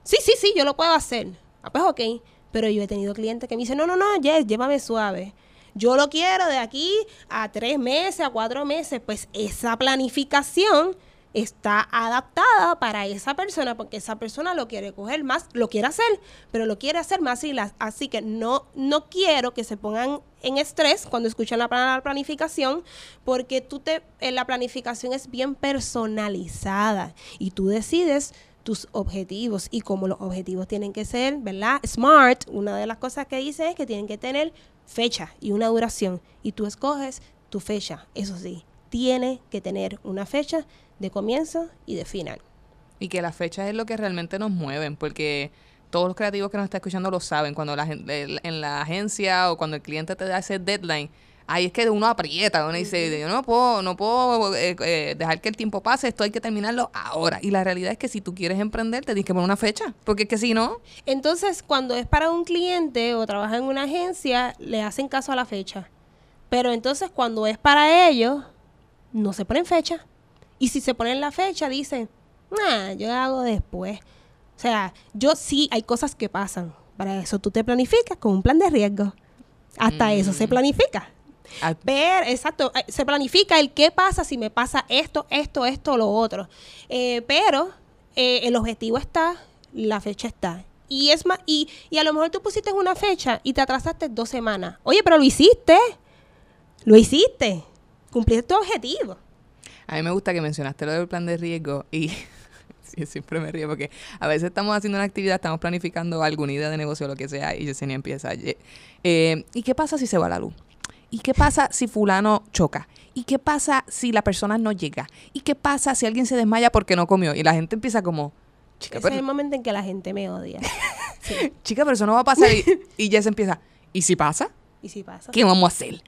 Sí, sí, sí, yo lo puedo hacer. Ah, pues ok. Pero yo he tenido clientes que me dicen, no, no, no, yes, llévame suave. Yo lo quiero de aquí a tres meses, a cuatro meses. Pues esa planificación está adaptada para esa persona porque esa persona lo quiere coger más, lo quiere hacer, pero lo quiere hacer más y las, así que no no quiero que se pongan en estrés cuando escuchan la palabra planificación porque tú te en la planificación es bien personalizada y tú decides tus objetivos y como los objetivos tienen que ser, ¿verdad? Smart, una de las cosas que dice es que tienen que tener fecha y una duración y tú escoges tu fecha, eso sí, tiene que tener una fecha de comienzo y de final. Y que las fechas es lo que realmente nos mueven, porque todos los creativos que nos están escuchando lo saben. Cuando la en la agencia o cuando el cliente te da ese deadline, ahí es que uno aprieta, uno dice, yo no puedo, no puedo eh, eh, dejar que el tiempo pase, esto hay que terminarlo ahora. Y la realidad es que si tú quieres emprender, te tienes que poner una fecha, porque es que si no, Entonces, cuando es para un cliente o trabaja en una agencia, le hacen caso a la fecha. Pero entonces, cuando es para ellos, no se ponen fecha. Y si se ponen la fecha, dicen, nah, yo hago después. O sea, yo sí, hay cosas que pasan. Para eso tú te planificas con un plan de riesgo. Hasta eso se planifica. Ver, exacto, eh, se planifica el qué pasa si me pasa esto, esto, esto, lo otro. Eh, pero eh, el objetivo está, la fecha está. Y es más, y, y a lo mejor tú pusiste una fecha y te atrasaste dos semanas. Oye, pero lo hiciste. Lo hiciste. Cumpliste tu objetivo. A mí me gusta que mencionaste lo del plan de riesgo y [LAUGHS] siempre me río porque a veces estamos haciendo una actividad, estamos planificando alguna idea de negocio o lo que sea y Yesenia empieza, "Ye- eh, ¿y qué pasa si se va la luz? ¿Y qué pasa si fulano choca? ¿Y qué pasa si la persona no llega? ¿Y qué pasa si alguien se desmaya porque no comió? Y la gente empieza como, chica, Ese es el pero, momento en que la gente me odia. [LAUGHS] Sí. chica, pero eso no va a pasar. Y, [LAUGHS] y Jess empieza, ¿y si pasa? Y si pasa. ¿Qué vamos a hacer?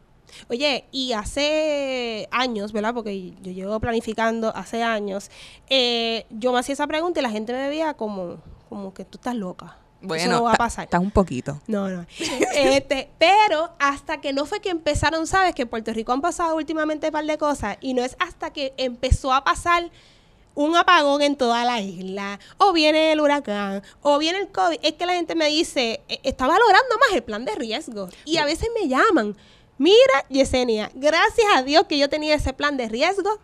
Oye, y hace años, ¿verdad? Porque yo llevo planificando hace años, eh, yo me hacía esa pregunta y la gente me veía como, como que tú estás loca. Bueno, no va a pasar. Estás un poquito. No, no. [LAUGHS] Este, pero hasta que no fue que empezaron, sabes que en Puerto Rico han pasado últimamente un par de cosas y no es hasta que empezó a pasar un apagón en toda la isla, o viene el huracán, o viene el COVID, es que la gente me dice, "Eh, está valorando más el plan de riesgo. Y a veces me llaman, mira, Yesenia, gracias a Dios que yo tenía ese plan de riesgo,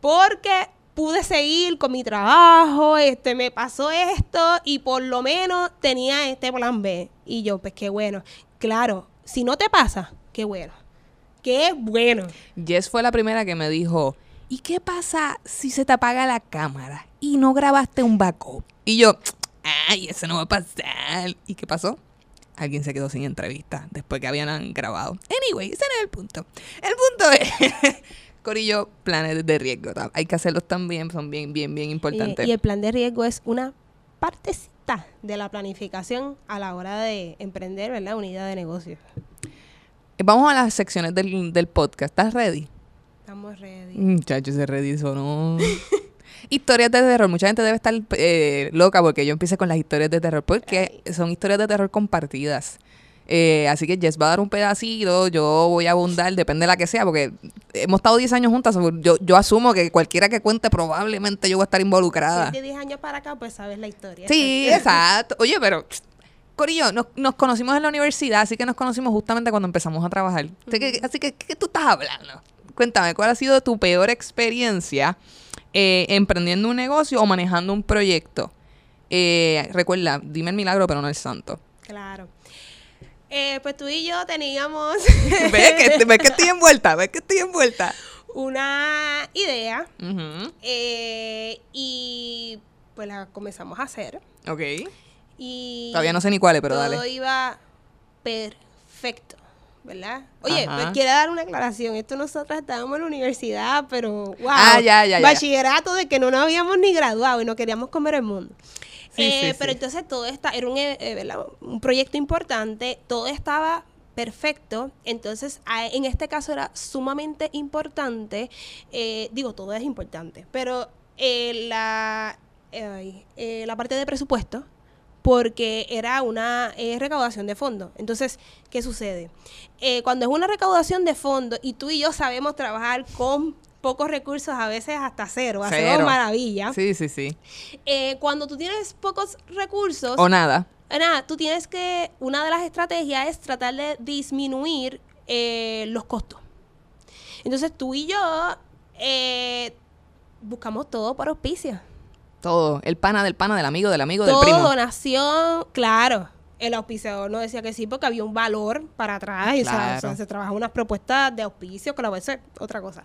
porque pude seguir con mi trabajo, este me pasó esto y por lo menos tenía este plan B. Y yo, pues qué bueno. Claro, si no te pasa, qué bueno. Qué bueno. Jess fue la primera que me dijo, ¿y qué pasa si se te apaga la cámara y no grabaste un backup? Y yo, ay, eso no va a pasar. ¿Y qué pasó? Alguien se quedó sin entrevista después que habían grabado. Anyway, ese no es el punto. El punto es, [LAUGHS] Corillo, planes de riesgo. Hay que hacerlos también, son bien, bien, bien importantes. y el plan de riesgo es una partecita de la planificación a la hora de emprender, ¿verdad? Una idea de negocio. Vamos a las secciones del, del podcast. ¿Estás ready? Estamos ready. Muchachos, ese ready no. [LAUGHS] historias de terror. Mucha gente debe estar eh, loca porque yo empiece con las historias de terror. Porque son historias de terror compartidas. Eh, así que Jess va a dar un pedacito, yo voy a abundar, depende de la que sea, porque hemos estado 10 años juntas. Yo, yo asumo que cualquiera que cuente probablemente yo voy a estar Si involucrada. es de 10 años para acá, pues sabes la historia. Sí, exacto. Oye, pero Corillo, nos, nos conocimos en la universidad, así que nos conocimos justamente cuando empezamos a trabajar. Así que, así que, ¿qué tú estás hablando? Cuéntame, ¿cuál ha sido tu peor experiencia eh, emprendiendo un negocio o manejando un proyecto? Eh, recuerda, dime el milagro, pero no el santo. Claro. Eh, pues tú y yo teníamos [LAUGHS] ¿Ves que, ves que estoy envuelta? ¿Ves que estoy envuelta? una idea eh, y pues la comenzamos a hacer. Ok. Y Todavía no sé ni cuál es, pero todo dale. iba perfecto, ¿verdad? Oye, Ajá. pues quiero dar una aclaración. Esto nosotras estábamos en la universidad, pero wow. Ah, ya, ya, ya. Bachillerato de que no nos habíamos ni graduado y no queríamos comer el mundo. Sí, Eh, sí, pero sí. entonces todo está, era un, eh, eh, un proyecto importante, todo estaba perfecto, entonces en este caso era sumamente importante, eh, digo, todo es importante, pero eh, la, eh, eh, la parte de presupuesto, porque era una recaudación de fondos. Entonces, ¿qué sucede? Cuando es una recaudación de fondos y tú y yo sabemos trabajar con pocos recursos, a veces hasta cero, hacemos Cero. maravilla. Sí, sí, sí. Eh, cuando tú tienes pocos recursos, O nada. nada, tú tienes que, una de las estrategias es tratar de disminuir eh, los costos. Entonces tú y yo eh, buscamos todo por auspicio. Todo. El pana del pana, del amigo, del amigo, Todo del primo. donación, claro. El auspiciador no decía que sí porque había un valor para atrás. y, o sea, Claro. o sea, se trabajan unas propuestas de auspicio, que la vez es otra cosa.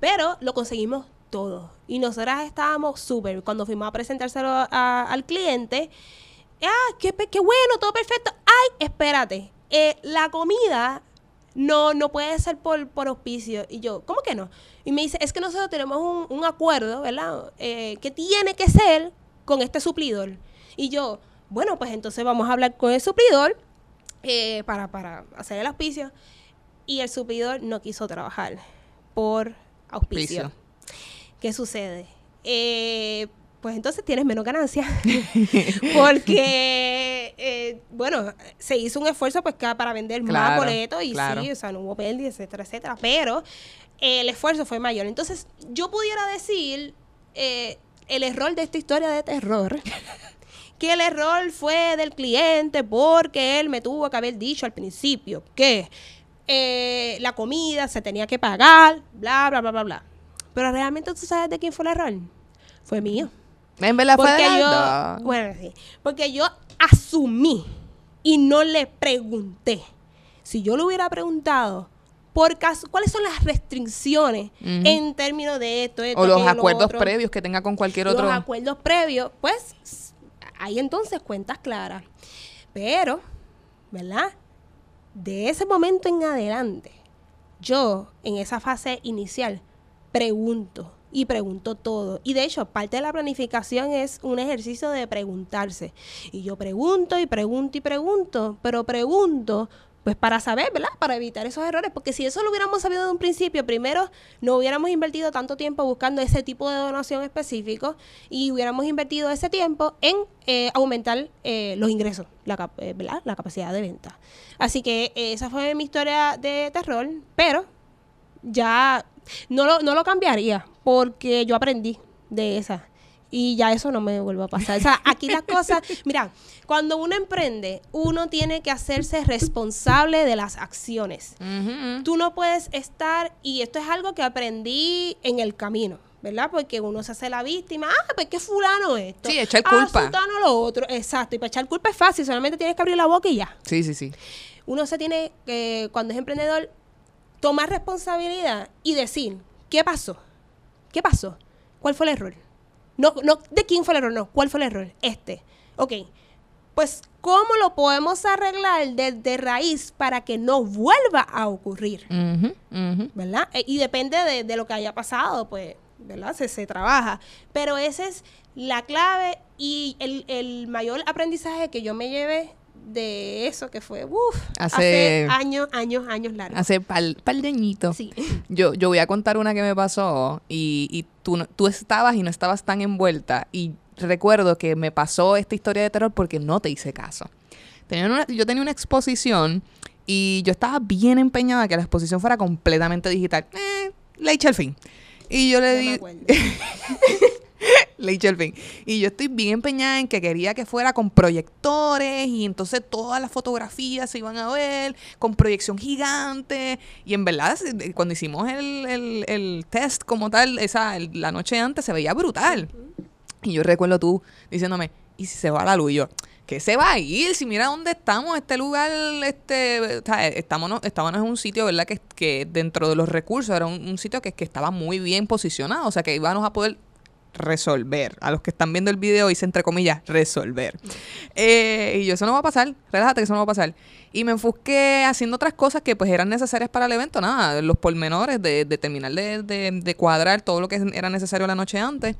Pero lo conseguimos todo. Y nosotras estábamos súper. Cuando fuimos a presentárselo a- al cliente, ah, qué, qué bueno, todo perfecto. Ay, espérate. eh, la comida no, no puede ser por, por auspicio. Y yo, ¿cómo que no? Y me dice, es que nosotros tenemos un, un acuerdo, ¿verdad? Eh, que tiene que ser con este suplidor. Y yo, bueno, pues entonces vamos a hablar con el suplidor eh, para, para hacer el auspicio. Y el suplidor no quiso trabajar por auspicio. Auspicio. ¿Qué sucede? Eh, pues entonces tienes menos ganancia. [LAUGHS] Porque, eh, bueno, se hizo un esfuerzo pues para vender más Claro, boletos y claro. sí, o sea, no hubo pérdida, etcétera, etcétera. Pero eh, el esfuerzo fue mayor. Entonces, yo pudiera decir eh, el error de esta historia de terror. Que el error fue del cliente porque él me tuvo que haber dicho al principio que eh, la comida se tenía que pagar, bla, bla, bla, bla, bla. Pero realmente tú sabes de quién fue el error. Fue mío. En verdad fue Porque de yo, bueno, sí, porque yo asumí y no le pregunté. Si yo le hubiera preguntado, por caso, ¿cuáles son las restricciones en términos de esto, esto O los aquello, acuerdos previos que tenga con cualquier otro. Los acuerdos previos, pues hay entonces cuentas claras. Pero, ¿verdad? De ese momento en adelante, yo en esa fase inicial pregunto y pregunto todo. Y de hecho, parte de la planificación es un ejercicio de preguntarse. Y yo pregunto y pregunto y pregunto, pero pregunto pues para saber, ¿verdad? Para evitar esos errores, porque si eso lo hubiéramos sabido de un principio, primero no hubiéramos invertido tanto tiempo buscando ese tipo de donación específico y hubiéramos invertido ese tiempo en eh, aumentar eh, los ingresos, la, eh, ¿verdad? La capacidad de venta. Así que esa fue mi historia de terror, pero ya no lo cambiaría porque yo aprendí de esa. Y ya eso no me vuelve a pasar. O sea, aquí las cosas, mira, cuando uno emprende, uno tiene que hacerse responsable de las acciones. Tú no puedes estar, y esto es algo que aprendí en el camino, ¿verdad? Porque uno se hace la víctima, ah, pues que fulano esto. Sí, echar Ah, culpa. fulano lo otro. Exacto, y para echar culpa es fácil, solamente tienes que abrir la boca y ya Sí, sí, sí. uno se tiene que, cuando es emprendedor, tomar responsabilidad y decir, ¿qué pasó? ¿Qué pasó? ¿Cuál fue el error? No, no, ¿de quién fue el error? No, ¿cuál fue el error? Este. Ok. Pues, ¿cómo lo podemos arreglar desde raíz para que no vuelva a ocurrir? ¿verdad? E- Y depende de, de lo que haya pasado, pues, ¿verdad? Se, se trabaja. Pero esa es la clave y el, el mayor aprendizaje que yo me llevé de eso, que fue, uff, Hace- hace, años, años, años largos. Hace par, par de. Sí. [LAUGHS] Yo, yo voy a contar una que me pasó y, y tú, tú estabas y no estabas tan envuelta. Y recuerdo que me pasó esta historia de terror porque no te hice caso. Tenía una- yo tenía una exposición y yo estaba bien empeñada que la exposición fuera completamente digital. Eh, le eché el fin. Y yo le No me di, [LAUGHS] acuerdo. [LAUGHS] le eché el fin. Y yo estoy bien empeñada en que quería que fuera con proyectores y entonces todas las fotografías se iban a ver con proyección gigante. Y en verdad, cuando hicimos el, el- test como tal, esa, la noche antes se veía brutal. Y yo recuerdo tú diciéndome, ¿y si se va la luz? Y yo, ¿qué se va a ir? Si mira dónde estamos, este lugar, este, estábamos, estábamos en un sitio, ¿verdad? Que, que dentro de los recursos era un, un sitio que, que estaba muy bien posicionado, o sea, que íbamos a poder resolver. A los que están viendo el video, hice entre comillas, resolver. Eh, y yo, eso no va a pasar, relájate que eso no va a pasar. Y me enfusqué haciendo otras cosas que pues eran necesarias para el evento, nada, los pormenores de, de terminar de, de- de cuadrar todo lo que era necesario la noche antes.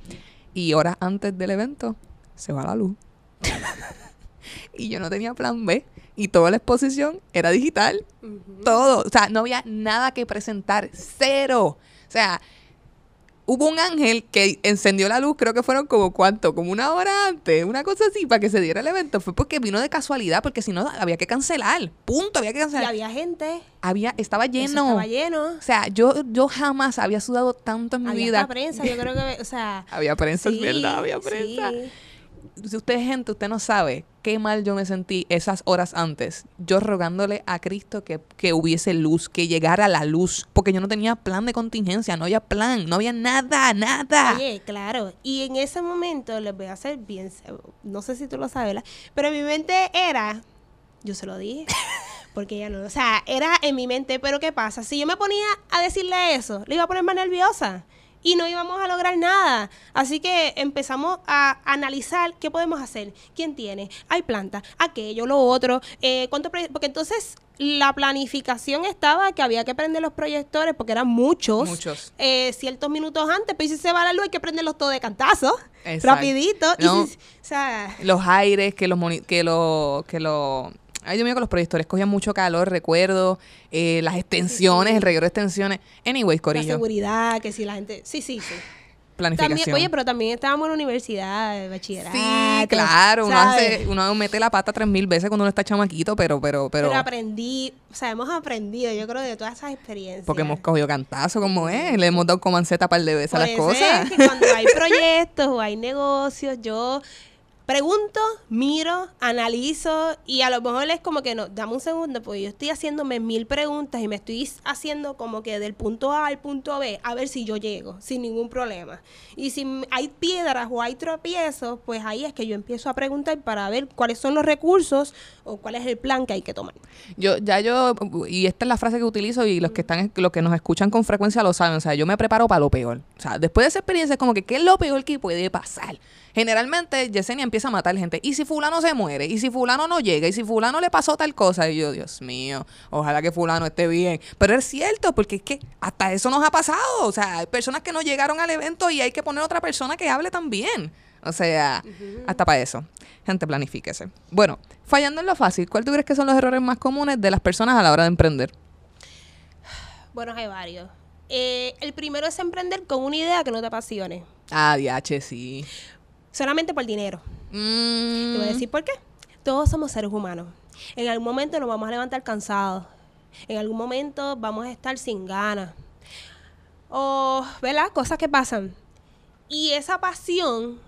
Y horas antes del evento, se va la luz. [LAUGHS] y yo no tenía plan B. Y toda la exposición era digital. Todo. O sea, no había nada que presentar. Cero. O sea, hubo un ángel que encendió la luz, creo que fueron como cuánto, como una hora antes, una cosa así, para que se diera el evento. Fue porque vino de casualidad, porque si no había que cancelar. Punto, había que Y cancelar. había gente. Había, estaba eso lleno. Estaba lleno. O sea, yo, yo jamás había sudado tanto en mi Había vida. hasta prensa, yo creo que, o sea... [LAUGHS] Había prensa, es verdad, había prensa. sí. Si usted es gente, usted no sabe qué mal yo me sentí esas horas antes. Yo rogándole a Cristo que, que hubiese luz, que llegara la luz, porque yo no tenía plan de contingencia, no había plan, no había nada, nada. Oye, claro. Y en ese momento les voy a hacer bien, no sé si tú lo sabes, ¿verdad? pero en mi mente era, yo se lo dije, [LAUGHS] porque ella no, o sea, era en mi mente, pero ¿qué pasa? Si yo me ponía a decirle eso, le iba a poner más nerviosa y no íbamos a lograr nada. Así que empezamos a analizar qué podemos hacer, quién tiene, hay planta, aquello, lo otro, eh, cuánto porque entonces la planificación estaba que había que prender los proyectores porque eran muchos, Muchos. eh, ciertos minutos antes, pero si se va la luz hay que prenderlos todos de cantazo, Exacto. rapidito. y No. si- o sea, Los aires, que los que lo, que lo Ay, Dios mío, que los proyectores cogían mucho calor, recuerdo. eh, las extensiones, el reguero de extensiones. Anyways, la Corillo. seguridad, que si la gente... Sí, sí, sí. Planificación. También, oye, pero también estábamos en la universidad, bachillerato. Sí, claro, uno, hace, uno mete la pata tres mil veces cuando uno está chamaquito, pero, pero, pero, Pero, aprendí, o sea, hemos aprendido, yo creo, de todas esas experiencias. porque hemos cogido cantazo como es, le hemos dado comanceta par de veces a Por las eso cosas. es que cuando hay [LAUGHS] proyectos o hay negocios, yo pregunto, miro, analizo y a lo mejor es como que no, dame un segundo, porque yo estoy haciéndome mil preguntas y me estoy haciendo como que del punto A al punto B, a ver si yo llego sin ningún problema. Y si hay piedras o hay tropiezos, pues ahí es que yo empiezo a preguntar para ver cuáles son los recursos o cuál es el plan que hay que tomar. Yo, ya yo, y esta es la frase que utilizo y los que están, los que nos escuchan con frecuencia lo saben, o sea, yo me preparo para lo peor. O sea, después de esa experiencia es como que, ¿qué es lo peor que puede pasar? Generalmente Yesenia empieza a matar gente. ¿Y si fulano se muere? ¿Y si fulano no llega? ¿Y si fulano le pasó tal cosa? Y yo, Dios mío, ojalá que fulano esté bien. Pero es cierto, porque es que hasta eso nos ha pasado. O sea, hay personas que no llegaron al evento y hay que poner otra persona que hable también. O sea, hasta para eso. Gente, planifíquese. Bueno, fallando en lo fácil, ¿cuál tú crees que son los errores más comunes de las personas a la hora de emprender? Bueno, hay varios. Eh, el primero es emprender con una idea que no te apasione. Ah, DH, sí. Solamente por dinero. Mm, Te voy a decir por qué. Todos somos seres humanos. En algún momento nos vamos a levantar cansados. En algún momento vamos a estar sin ganas. O, ¿verdad? Cosas que pasan. Y esa pasión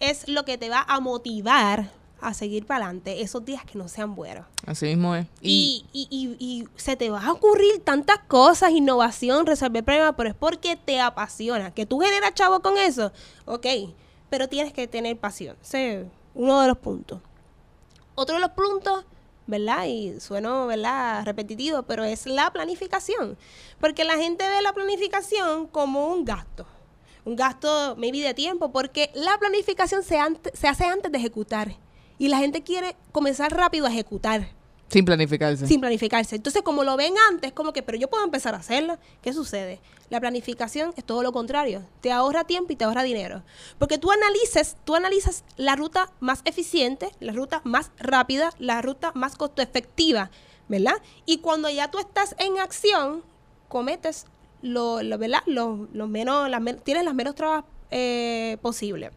es lo que te va a motivar a seguir para adelante esos días que no sean buenos. Así mismo es. Y, Y, y, y, se te van a ocurrir tantas cosas, innovación, resolver problemas, pero es porque te apasiona. Que tú generas chavo con eso, ok, pero tienes que tener pasión. Ese es uno de los puntos. Otro de los puntos, ¿verdad? Y sueno, ¿verdad? Repetitivo, pero es la planificación. Porque la gente ve la planificación como un gasto. Un gasto, maybe, de tiempo, porque la planificación se, hace antes de ejecutar. Y la gente quiere comenzar rápido a ejecutar sin planificarse. sin planificarse. Entonces, como lo ven antes, como que, pero yo puedo empezar a hacerlo. ¿Qué sucede? La planificación es todo lo contrario. Te ahorra tiempo y te ahorra dinero. Porque tú analices, tú analizas la ruta más eficiente, la ruta más rápida, la ruta más costo efectiva, ¿verdad? Y cuando ya tú estás en acción, cometes lo, ¿verdad? Lo, menos, las tienes las menos trabas eh, posibles.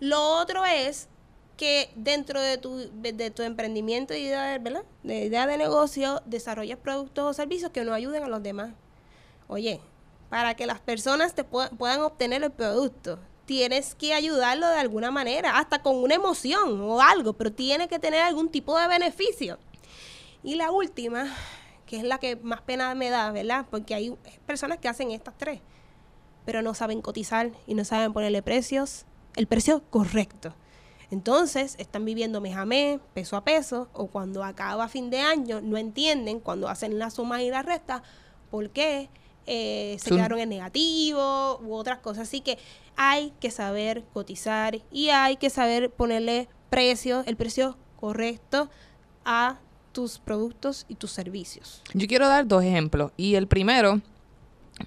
Lo otro es que dentro de tu, de- tu emprendimiento y idea, de- idea de negocio, desarrolles productos o servicios que nos ayuden a los demás. Oye, para que las personas te pue- puedan obtener el producto, tienes que ayudarlo de alguna manera, hasta con una emoción o algo, pero tiene que tener algún tipo de beneficio. Y la última, que es la que más pena me da, ¿verdad? Porque hay personas que hacen estas tres, pero no saben cotizar y no saben ponerle precios, el precio correcto. Entonces, están viviendo mes a mes, peso a peso, o cuando acaba fin de año, no entienden cuando hacen la suma y la resta, por qué eh, se quedaron en negativo u otras cosas. Así que hay que saber cotizar y hay que saber ponerle precio, el precio correcto a tus productos y tus servicios. Yo quiero dar dos ejemplos. Y el primero,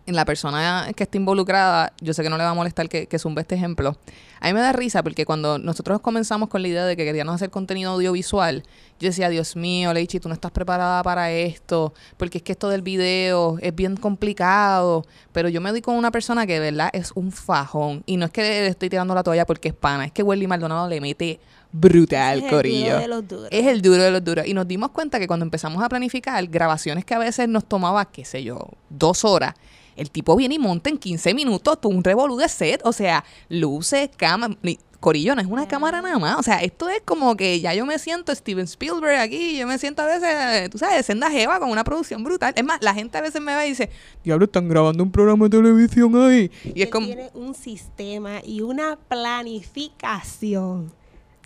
la persona que está involucrada, yo sé que no le va a molestar que, que zumbe este ejemplo. A mí me da risa porque cuando nosotros comenzamos con la idea de que queríamos hacer contenido audiovisual, yo decía, Dios mío, Leichi, tú no estás preparada para esto, porque es que esto del video es bien complicado. Pero yo me doy con una persona que de verdad es un fajón. Y no es que le estoy tirando la toalla porque es pana, es que Welly Maldonado le mete brutal, Ese es el duro corillo. de los duros. Es el duro de los duros. Y nos dimos cuenta que cuando empezamos a planificar grabaciones que a veces nos tomaba, qué sé yo, dos horas, el tipo viene y monta en 15 minutos tú un revolú de set. O sea, luces, cámara. Corillo, no es una cámara nada más. O sea, esto es como que ya yo me siento Steven Spielberg aquí. Yo me siento a veces, tú sabes, senda jeva con una producción brutal. Es más, la gente a veces me va y dice, diablo, están grabando un programa de televisión ahí. Y es como tiene un sistema y una planificación.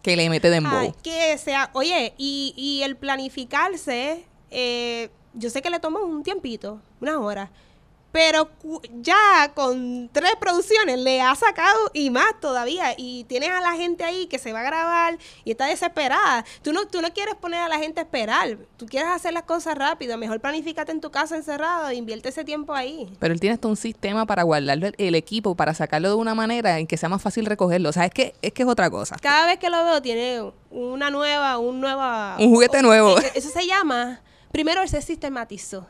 que le mete dembow. Ay, que sea, oye, y, y el planificarse, eh, yo sé que le toma un tiempito, unas horas, pero ya con tres producciones le ha sacado y más todavía. Y tienes a la gente ahí que se va a grabar y está desesperada. Tú no, tú no quieres poner a la gente a esperar, tú quieres hacer las cosas rápido. Mejor planifícate en tu casa encerrado e invierte ese tiempo ahí. Pero él tiene hasta un sistema para guardarlo el, el equipo, para sacarlo de una manera en que sea más fácil recogerlo. O sea, es que es, que es otra cosa. Cada vez que lo veo tiene una nueva, un nueva... Un juguete nuevo. [LAUGHS] Eso se llama, primero él se sistematizó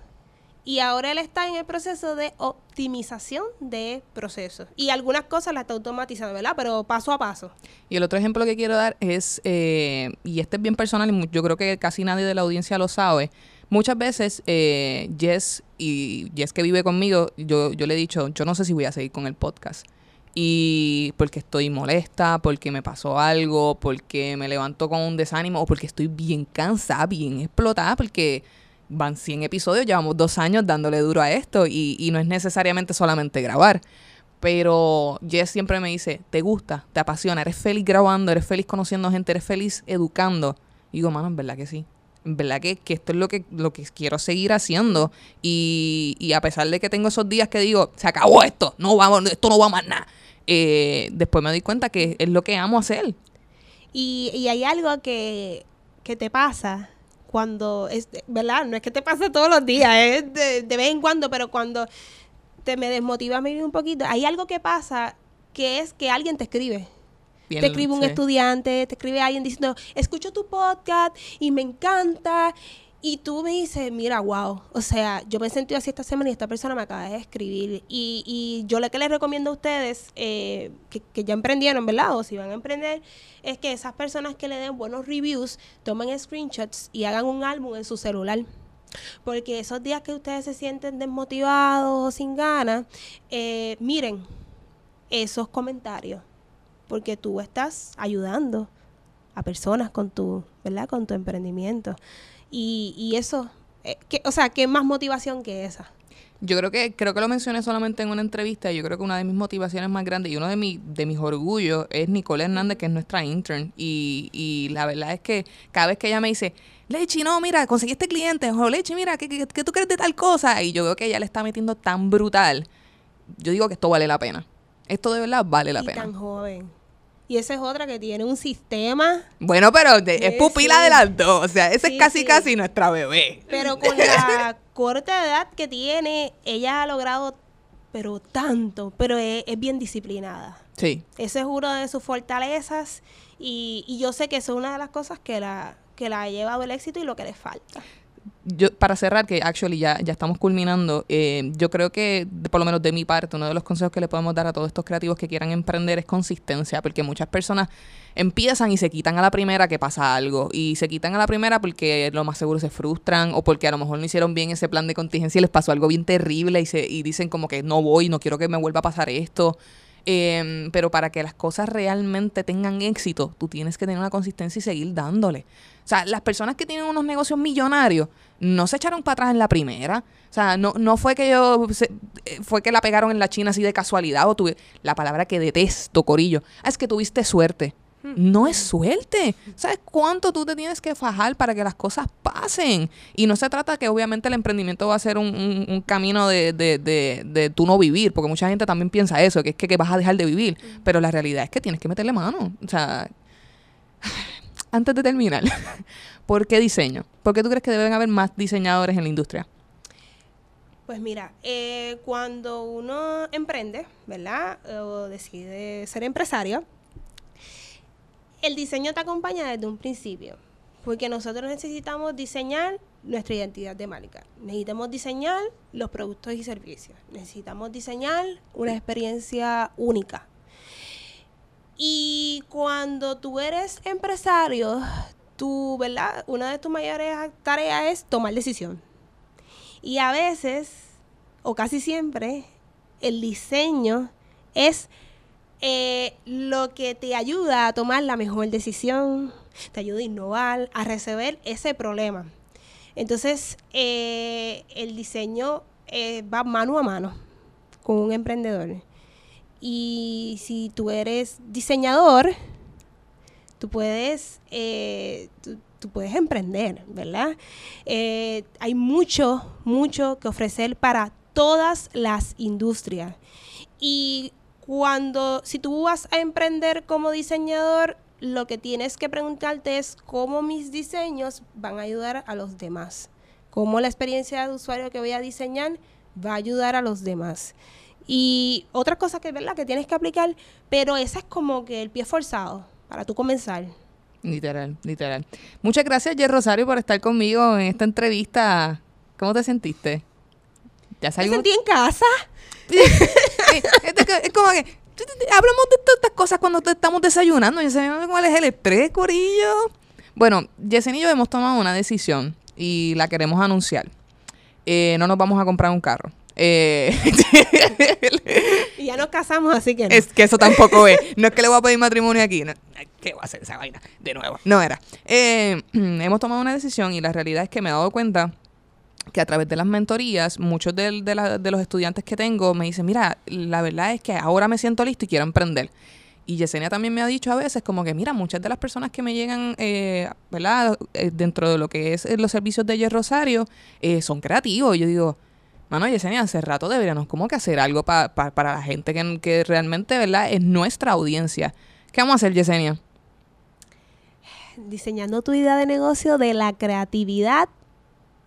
y ahora él está en el proceso de optimización de procesos. Y algunas cosas las está automatizando, ¿verdad? Pero paso a paso. Y el otro ejemplo que quiero dar es, eh, y este es bien personal, y yo creo que casi nadie de la audiencia lo sabe. Muchas veces eh, Jess, y Jess que vive conmigo, yo, yo le he dicho, yo no sé si voy a seguir con el podcast. Y porque estoy molesta, porque me pasó algo, porque me levanto con un desánimo, o porque estoy bien cansada, bien explotada, porque van 100 episodios, llevamos dos años dándole duro a esto, y, no es necesariamente solamente grabar. Pero Jess siempre me dice, te gusta, te apasiona, eres feliz grabando, eres feliz conociendo gente, eres feliz educando. Y digo, mano, en verdad que sí. En verdad que, que esto es lo que, lo que quiero seguir haciendo. Y, y a pesar de que tengo esos días que digo, se acabó esto, no vamos, esto no va más nada. eh, después me doy cuenta que es lo que amo hacer. Y, y hay algo que, que te pasa cuando, es, ¿verdad? No es que te pase todos los días, es de, de vez en cuando, pero cuando te me desmotivas maybe un poquito, hay algo que pasa que es que alguien te escribe. Bien, te escribe un sí. estudiante, te escribe alguien diciendo, escucho tu podcast y me encanta. Y tú me dices, mira, wow, o sea, yo me he sentido así esta semana y esta persona me acaba de escribir. Y, y yo lo que les recomiendo a ustedes, eh, que, ya emprendieron, ¿verdad? O si van a emprender, es que esas personas que le den buenos reviews, tomen screenshots y hagan un álbum en su celular. Porque esos días que ustedes se sienten desmotivados o sin ganas, eh, miren esos comentarios. Porque tú estás ayudando a personas con tu, ¿verdad? Con tu emprendimiento. Y, y eso, eh, que, o sea, ¿qué más motivación que esa? Yo creo que creo que lo mencioné solamente en una entrevista. Yo creo que una de mis motivaciones más grandes y uno de, mi, de mis orgullos es Nicole Hernández, que es nuestra intern. Y, y la verdad es que cada vez que ella me dice, Lechi, no, mira, conseguí este cliente, o Lechi, mira, ¿qué, qué, qué tú crees de tal cosa? Y yo veo que ella le está metiendo tan brutal. Yo digo que esto vale la pena. Esto de verdad vale la y pena. tan joven. Y esa es otra que tiene un sistema, Bueno, pero de- es pupila sí. de las dos. O sea, esa Sí, es casi, sí. casi nuestra bebé. pero con la [LAUGHS] corta edad que tiene, ella ha logrado, pero tanto, pero es, es bien disciplinada. Sí. Ese es uno de sus fortalezas y, y yo sé que eso es una de las cosas que la, que la ha llevado el éxito y lo que le falta. Yo para cerrar, que actually ya, ya estamos culminando, eh, yo creo que, por lo menos de mi parte, uno de los consejos que le podemos dar a todos estos creativos que quieran emprender es consistencia, porque muchas personas empiezan y se quitan a la primera que pasa algo, y se quitan a la primera porque lo más seguro se frustran, o porque a lo mejor no hicieron bien ese plan de contingencia y les pasó algo bien terrible y, se, y dicen como que no voy, no quiero que me vuelva a pasar esto. Em, pero para que las cosas realmente tengan éxito, tú tienes que tener una consistencia y seguir dándole. O sea, las personas que tienen unos negocios millonarios no se echaron para atrás en la primera. O sea, no, no fue que yo se- eh, fue que la pegaron en la China así de casualidad o tuve la palabra que detesto, Corillo. Ah, es que tuviste suerte. No es suerte. ¿Sabes cuánto tú te tienes que fajar para que las cosas pasen? Y no se trata que obviamente el emprendimiento va a ser un, un- un camino de, de, de, de tú no vivir, porque mucha gente también piensa eso, que es que, que vas a dejar de vivir. Pero la realidad es que tienes que meterle mano. O sea, antes de terminar, [LAUGHS] ¿por qué diseño? ¿Por qué tú crees que deben haber más diseñadores en la industria? Pues mira, eh, cuando uno emprende, ¿verdad? O decide ser empresario, el diseño te acompaña desde un principio. Porque nosotros necesitamos diseñar nuestra identidad de marca. Necesitamos diseñar los productos y servicios. Necesitamos diseñar una experiencia única. Y cuando tú eres empresario, tú, ¿verdad? Una de tus mayores tareas es tomar decisión. Y a veces, o casi siempre, el diseño es eh, lo que te ayuda a tomar la mejor decisión, te ayuda a innovar, a resolver ese problema. Entonces, eh, el diseño eh, va mano a mano con un emprendedor. Y si tú eres diseñador, tú puedes, eh, tú, puedes emprender, ¿verdad? Eh, hay mucho, mucho que ofrecer para todas las industrias. Y cuando, si tú vas a emprender como diseñador, lo que tienes que preguntarte es cómo mis diseños van a ayudar a los demás. Cómo la experiencia de usuario que voy a diseñar va a ayudar a los demás. Y otra cosa que, ¿verdad? que tienes que aplicar, pero esa es como que el pie forzado para tú comenzar. Literal, literal. Muchas gracias, Jer Rosario, por estar conmigo en esta entrevista. ¿Cómo te sentiste? ¿Ya Me salgo? sentí en casa. Es, como que hablamos de todas estas cosas cuando te estamos desayunando. Yo sé cuál es el estrés, Corillo. Bueno, Yesenia y yo hemos tomado una decisión y la queremos anunciar. Eh, no nos vamos a comprar un carro. Eh, [LAUGHS] Y ya nos casamos, así que no. es que eso tampoco es. No es que le voy a pedir matrimonio aquí. no. ¿Qué va a hacer esa vaina? De nuevo. No era. Eh, [CLEARS THROAT] hemos tomado una decisión y la realidad es que me he dado cuenta que a través de las mentorías, muchos de, la- de los estudiantes que tengo me dicen, mira, la verdad es que ahora me siento listo y quiero emprender. Y Yesenia también me ha dicho a veces como que, mira, muchas de las personas que me llegan, eh, ¿verdad? Eh, dentro de lo que es eh, los servicios de Yer Rosario, eh, son creativos. Yo digo, mano, Yesenia, hace rato deberíamos como que hacer algo pa- pa- para la gente que, que realmente, ¿verdad? Es nuestra audiencia. ¿Qué vamos a hacer, Yesenia? Diseñando tu idea de negocio de la creatividad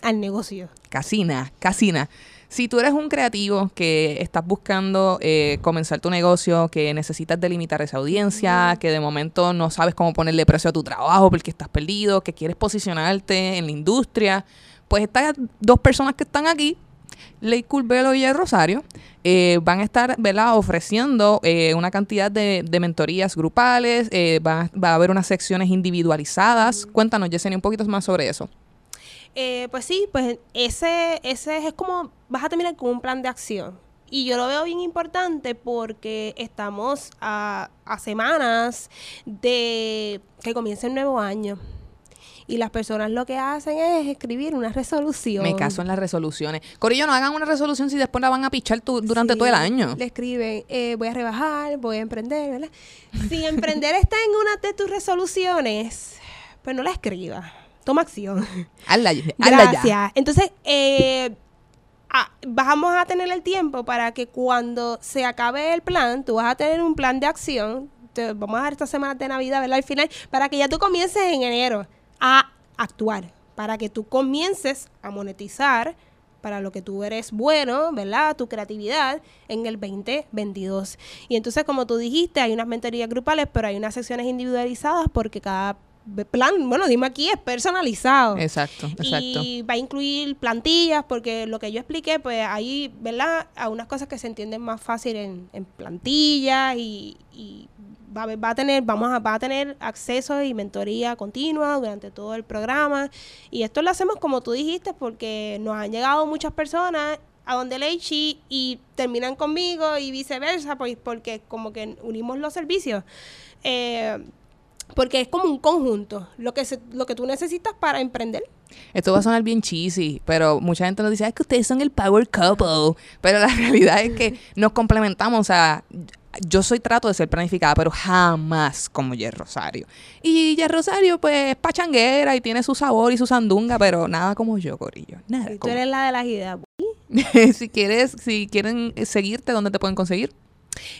al negocio. Casina, casina. Si tú eres un creativo que estás buscando eh, comenzar tu negocio, que necesitas delimitar esa audiencia, que de momento no sabes cómo ponerle precio a tu trabajo porque estás perdido, que quieres posicionarte en la industria, pues estas dos personas que están aquí, Ley Curvelo y el Rosario, eh, van a estar ¿verdad? ofreciendo eh, una cantidad de, mentorías grupales, eh, va, va a haber unas secciones individualizadas. Cuéntanos, Yesenia, un poquito más sobre eso. Pues sí, pues ese, ese es como, vas a terminar con un plan de acción. Y yo lo veo bien importante porque estamos a semanas de que comience el nuevo año. Y las personas lo que hacen es escribir una resolución. Me caso en las resoluciones. Corillo, no hagan una resolución si después la van a pichar tu- durante Sí, todo el año. Le escriben, eh, voy a rebajar, voy a emprender, ¿verdad? Si emprender [LAUGHS] está en una de tus resoluciones, pues no la escribas. Toma acción. Hazla, [LAUGHS] ya-. Entonces, eh, ah, vamos a tener el tiempo para que cuando se acabe el plan, tú vas a tener un plan de acción. Te- vamos a dar estas semanas de Navidad, ¿verdad? Al final, para que ya tú comiences en enero a actuar, para que tú comiences a monetizar para lo que tú eres bueno, ¿verdad? Tu creatividad en el 2022. Y entonces, como tú dijiste, hay unas mentorías grupales, pero hay unas secciones individualizadas porque cada plan, bueno, dime aquí, es personalizado. Exacto, exacto. Y va a incluir plantillas, porque lo que yo expliqué, pues ahí, ¿verdad? A unas cosas que se entienden más fácil en, en plantillas y, y va, a, tener, vamos a, va a tener acceso y mentoría continua durante todo el programa. Y esto lo hacemos como tú dijiste, porque nos han llegado muchas personas a donde Leichi y terminan conmigo y viceversa, pues porque como que unimos los servicios. Eh, porque es como un conjunto, lo que se, lo que tú necesitas para emprender. Esto va a sonar bien cheesy, pero mucha gente nos dice, "Ay, es que ustedes son el power couple. Pero la [LAUGHS] realidad es que nos complementamos. O sea, yo soy trato de ser planificada, pero jamás como Jer Rosario. Y Jer Rosario, pues, es pachanguera y tiene su sabor y su sandunga, pero nada como yo, Corillo. Nada Y tú como- eres la de las ideas. [LAUGHS] si quieres, si quieren seguirte, ¿dónde te pueden conseguir?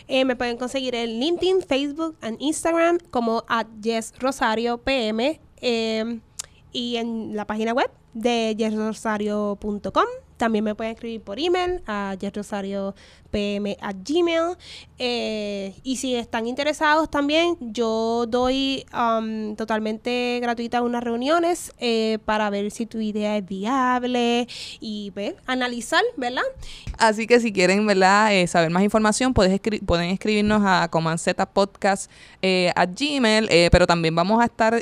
Eh, me pueden conseguir en LinkedIn, Facebook e Instagram como at yesrosario.pm eh, y en la página web de yesrosario.com. También me pueden escribir por email a yesrosariopm at gmail. Eh, y si están interesados también, yo doy um, totalmente gratuita unas reuniones eh, para ver si tu idea es viable y pues, analizar, ¿verdad? Así que si quieren, ¿verdad? Eh, saber más información, puedes escri- pueden escribirnos a comanzetapodcast eh, a Gmail, pero también vamos a estar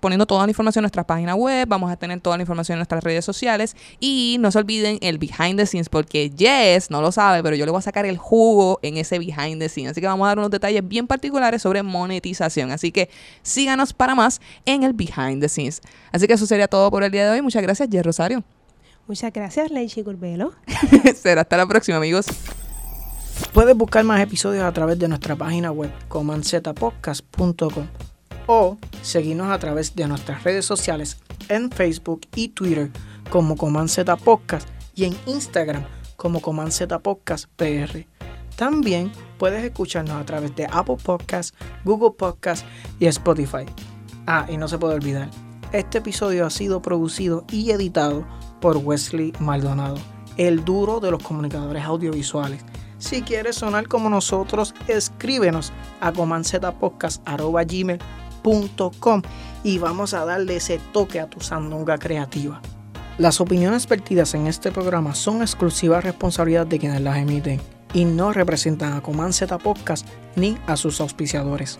poniendo toda la información en nuestra página web, vamos a tener toda la información en nuestras redes sociales y no se olviden el behind the scenes porque Jess no lo sabe, pero yo le voy a sacar el jugo en ese behind the scenes. Así que vamos a dar unos detalles bien particulares sobre monetización. Así que síganos para más en el behind the scenes. Así que eso sería todo por el día de hoy. Muchas gracias, Jess Rosario. Muchas gracias, Leichi Curbelo. [LAUGHS] Será hasta la próxima, amigos. Puedes buscar más episodios a través de nuestra página web comanzetapodcast.com o seguirnos a través de nuestras redes sociales en Facebook y Twitter como Comanceta Podcast y en Instagram como Comanceta Podcast PR. También puedes escucharnos a través de Apple Podcasts, Google Podcasts y Spotify. Ah, y no se puede olvidar, este episodio ha sido producido y editado por Wesley Maldonado, el duro de los comunicadores audiovisuales. Si quieres sonar como nosotros, escríbenos a comanzetapodcast.gmail.com y vamos a darle ese toque a tu sandunga creativa. Las opiniones vertidas en este programa son exclusiva responsabilidad de quienes las emiten y no representan a Comanceta Podcast ni a sus auspiciadores.